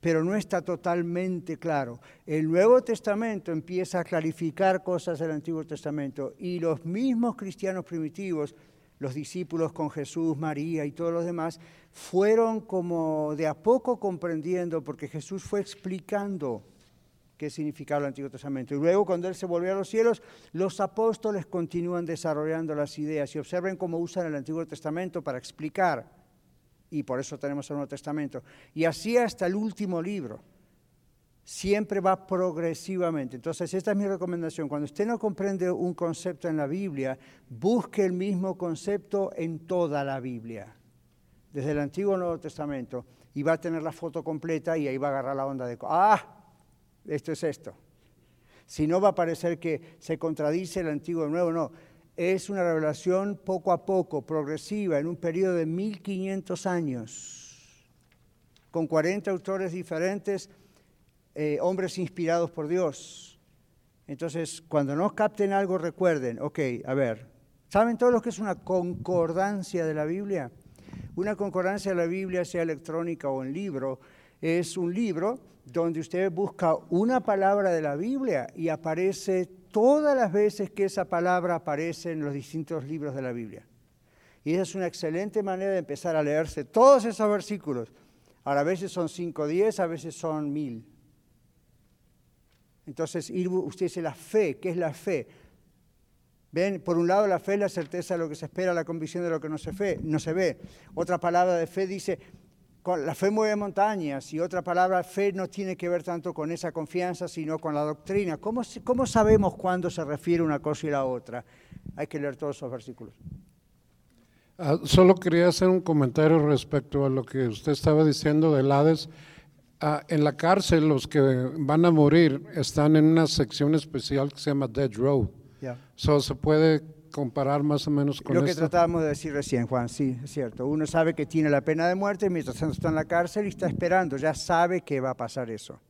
pero no está totalmente claro. El Nuevo Testamento empieza a clarificar cosas del Antiguo Testamento y los mismos cristianos primitivos, los discípulos con Jesús, María y todos los demás, fueron como de a poco comprendiendo porque Jesús fue explicando qué significaba el Antiguo Testamento. Y luego cuando Él se volvió a los cielos, los apóstoles continúan desarrollando las ideas y observen cómo usan el Antiguo Testamento para explicar. Y por eso tenemos el Nuevo Testamento. Y así hasta el último libro. Siempre va progresivamente. Entonces, esta es mi recomendación. Cuando usted no comprende un concepto en la Biblia, busque el mismo concepto en toda la Biblia. Desde el Antiguo al Nuevo Testamento. Y va a tener la foto completa y ahí va a agarrar la onda de... ¡Ah! Esto es esto. Si no va a parecer que se contradice el antiguo y el nuevo, no. Es una revelación poco a poco, progresiva, en un periodo de 1500 años, con 40 autores diferentes, eh, hombres inspirados por Dios. Entonces, cuando no capten algo, recuerden, ok, a ver, ¿saben todos lo que es una concordancia de la Biblia? Una concordancia de la Biblia, sea electrónica o en libro, es un libro donde usted busca una palabra de la Biblia y aparece todas las veces que esa palabra aparece en los distintos libros de la Biblia. Y esa es una excelente manera de empezar a leerse todos esos versículos. Ahora, a veces son 5 10, a veces son mil. Entonces, usted dice la fe, ¿qué es la fe? Ven, por un lado la fe es la certeza de lo que se espera, la convicción de lo que no se, no se ve. Otra palabra de fe dice la fe mueve montañas y otra palabra, fe no tiene que ver tanto con esa confianza, sino con la doctrina. ¿Cómo, cómo sabemos cuándo se refiere una cosa y la otra? Hay que leer todos esos versículos. Ah, solo quería hacer un comentario respecto a lo que usted estaba diciendo del Hades. Ah, en la cárcel los que van a morir están en una sección especial que se llama Dead Row. Yeah. So, se puede comparar más o menos con Lo que tratábamos de decir recién, Juan, sí, es cierto. Uno sabe que tiene la pena de muerte mientras tanto está en la cárcel y está esperando, ya sabe que va a pasar eso.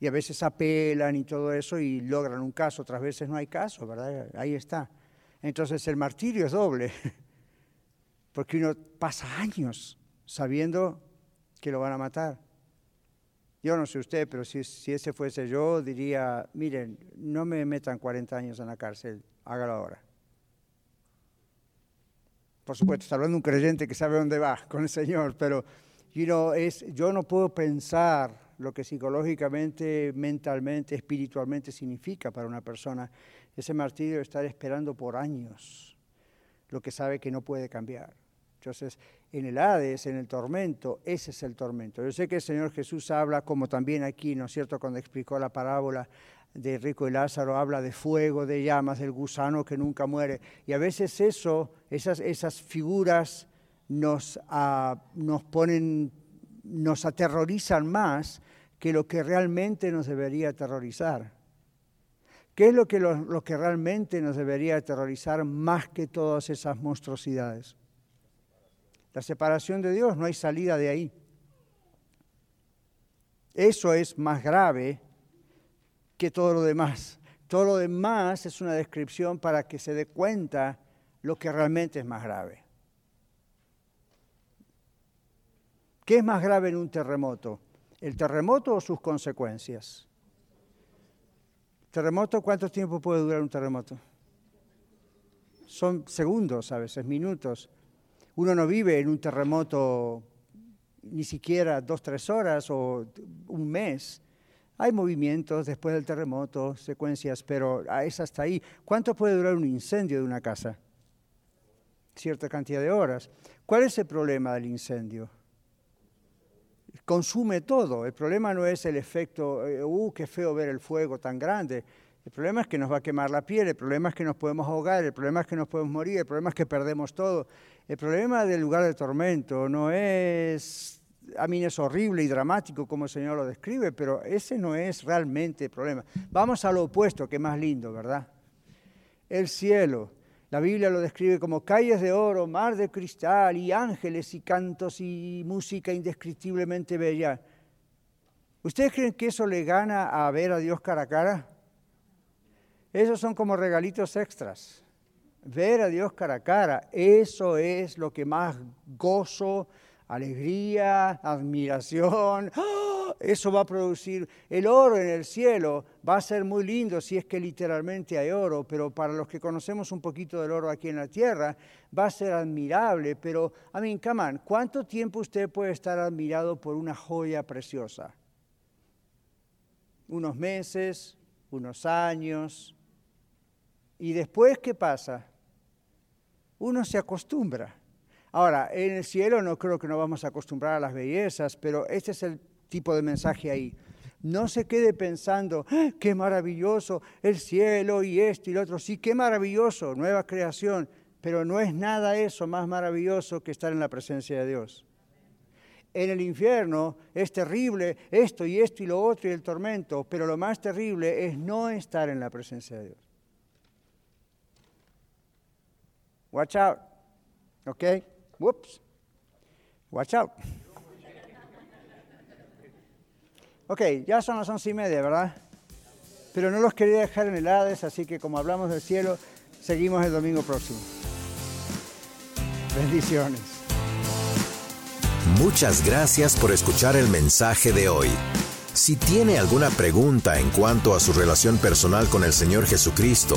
Y a veces apelan y todo eso y logran un caso, otras veces no hay caso, ¿verdad? Ahí está. Entonces el martirio es doble, *laughs* porque uno pasa años sabiendo que lo van a matar. Yo no sé usted, pero si, si ese fuese yo, diría, miren, no me metan 40 años en la cárcel, hágalo ahora. Por supuesto, está hablando un creyente que sabe dónde va *laughs* con el Señor, pero es, yo no puedo pensar lo que psicológicamente, mentalmente, espiritualmente significa para una persona ese martirio de estar esperando por años lo que sabe que no puede cambiar. Entonces, en el Hades, en el tormento, ese es el tormento. Yo sé que el Señor Jesús habla, como también aquí, ¿no es cierto?, cuando explicó la parábola de Rico y Lázaro, habla de fuego, de llamas, del gusano que nunca muere. Y a veces eso, esas, esas figuras nos, ah, nos ponen, nos aterrorizan más que lo que realmente nos debería aterrorizar. ¿Qué es lo que, lo que realmente nos debería aterrorizar más que todas esas monstruosidades? La separación de Dios, no hay salida de ahí. Eso es más grave que todo lo demás. Todo lo demás es una descripción para que se dé cuenta lo que realmente es más grave. ¿Qué es más grave en un terremoto? ¿El terremoto o sus consecuencias? ¿Terremoto cuánto tiempo puede durar un terremoto? Son segundos, a veces minutos. Uno no vive en un terremoto ni siquiera dos, tres horas o un mes Hay movimientos después del terremoto, secuencias, pero es hasta ahí. ¿Cuánto puede durar un incendio de una casa? Cierta cantidad de horas. ¿Cuál es el problema del incendio? Consume todo. El problema no es el efecto, eh, uh, qué feo ver el fuego tan grande. El problema es que nos va a quemar la piel, el problema es que nos podemos ahogar, el problema es que nos podemos morir, el problema es que perdemos todo. El problema del lugar de tormento no es, a mí es horrible y dramático como el Señor lo describe, pero ese no es realmente el problema. Vamos a lo opuesto, que es más lindo, ¿verdad? El cielo. La Biblia lo describe como calles de oro, mar de cristal y ángeles y cantos y música indescriptiblemente bella. ¿Ustedes creen que eso le gana a ver a Dios cara a cara? Esos son como regalitos extras. Ver a Dios cara a cara, eso es lo que más gozo, alegría, admiración, ¡ah! eso va a producir. El oro en el cielo va a ser muy lindo si es que literalmente hay oro, pero para los que conocemos un poquito del oro aquí en la tierra, va a ser admirable. Pero, a mí, come ¿cuánto tiempo usted puede estar admirado por una joya preciosa? Unos meses, unos años, ¿Y después qué pasa? Uno se acostumbra. Ahora, en el cielo no creo que nos vamos a acostumbrar a las bellezas, pero este es el tipo de mensaje ahí. No se quede pensando, ¡Ah, qué maravilloso el cielo y esto y lo otro. Sí, qué maravilloso, nueva creación, pero no es nada eso más maravilloso que estar en la presencia de Dios. En el infierno es terrible esto y esto y lo otro y el tormento, pero lo más terrible es no estar en la presencia de Dios. Watch out. ¿Ok? Whoops. Watch out. Ok, ya son las once y media, ¿verdad? Pero no los quería dejar en el Hades, así que como hablamos del cielo, seguimos el domingo próximo. Bendiciones. Muchas gracias por escuchar el mensaje de hoy. Si tiene alguna pregunta en cuanto a su relación personal con el Señor Jesucristo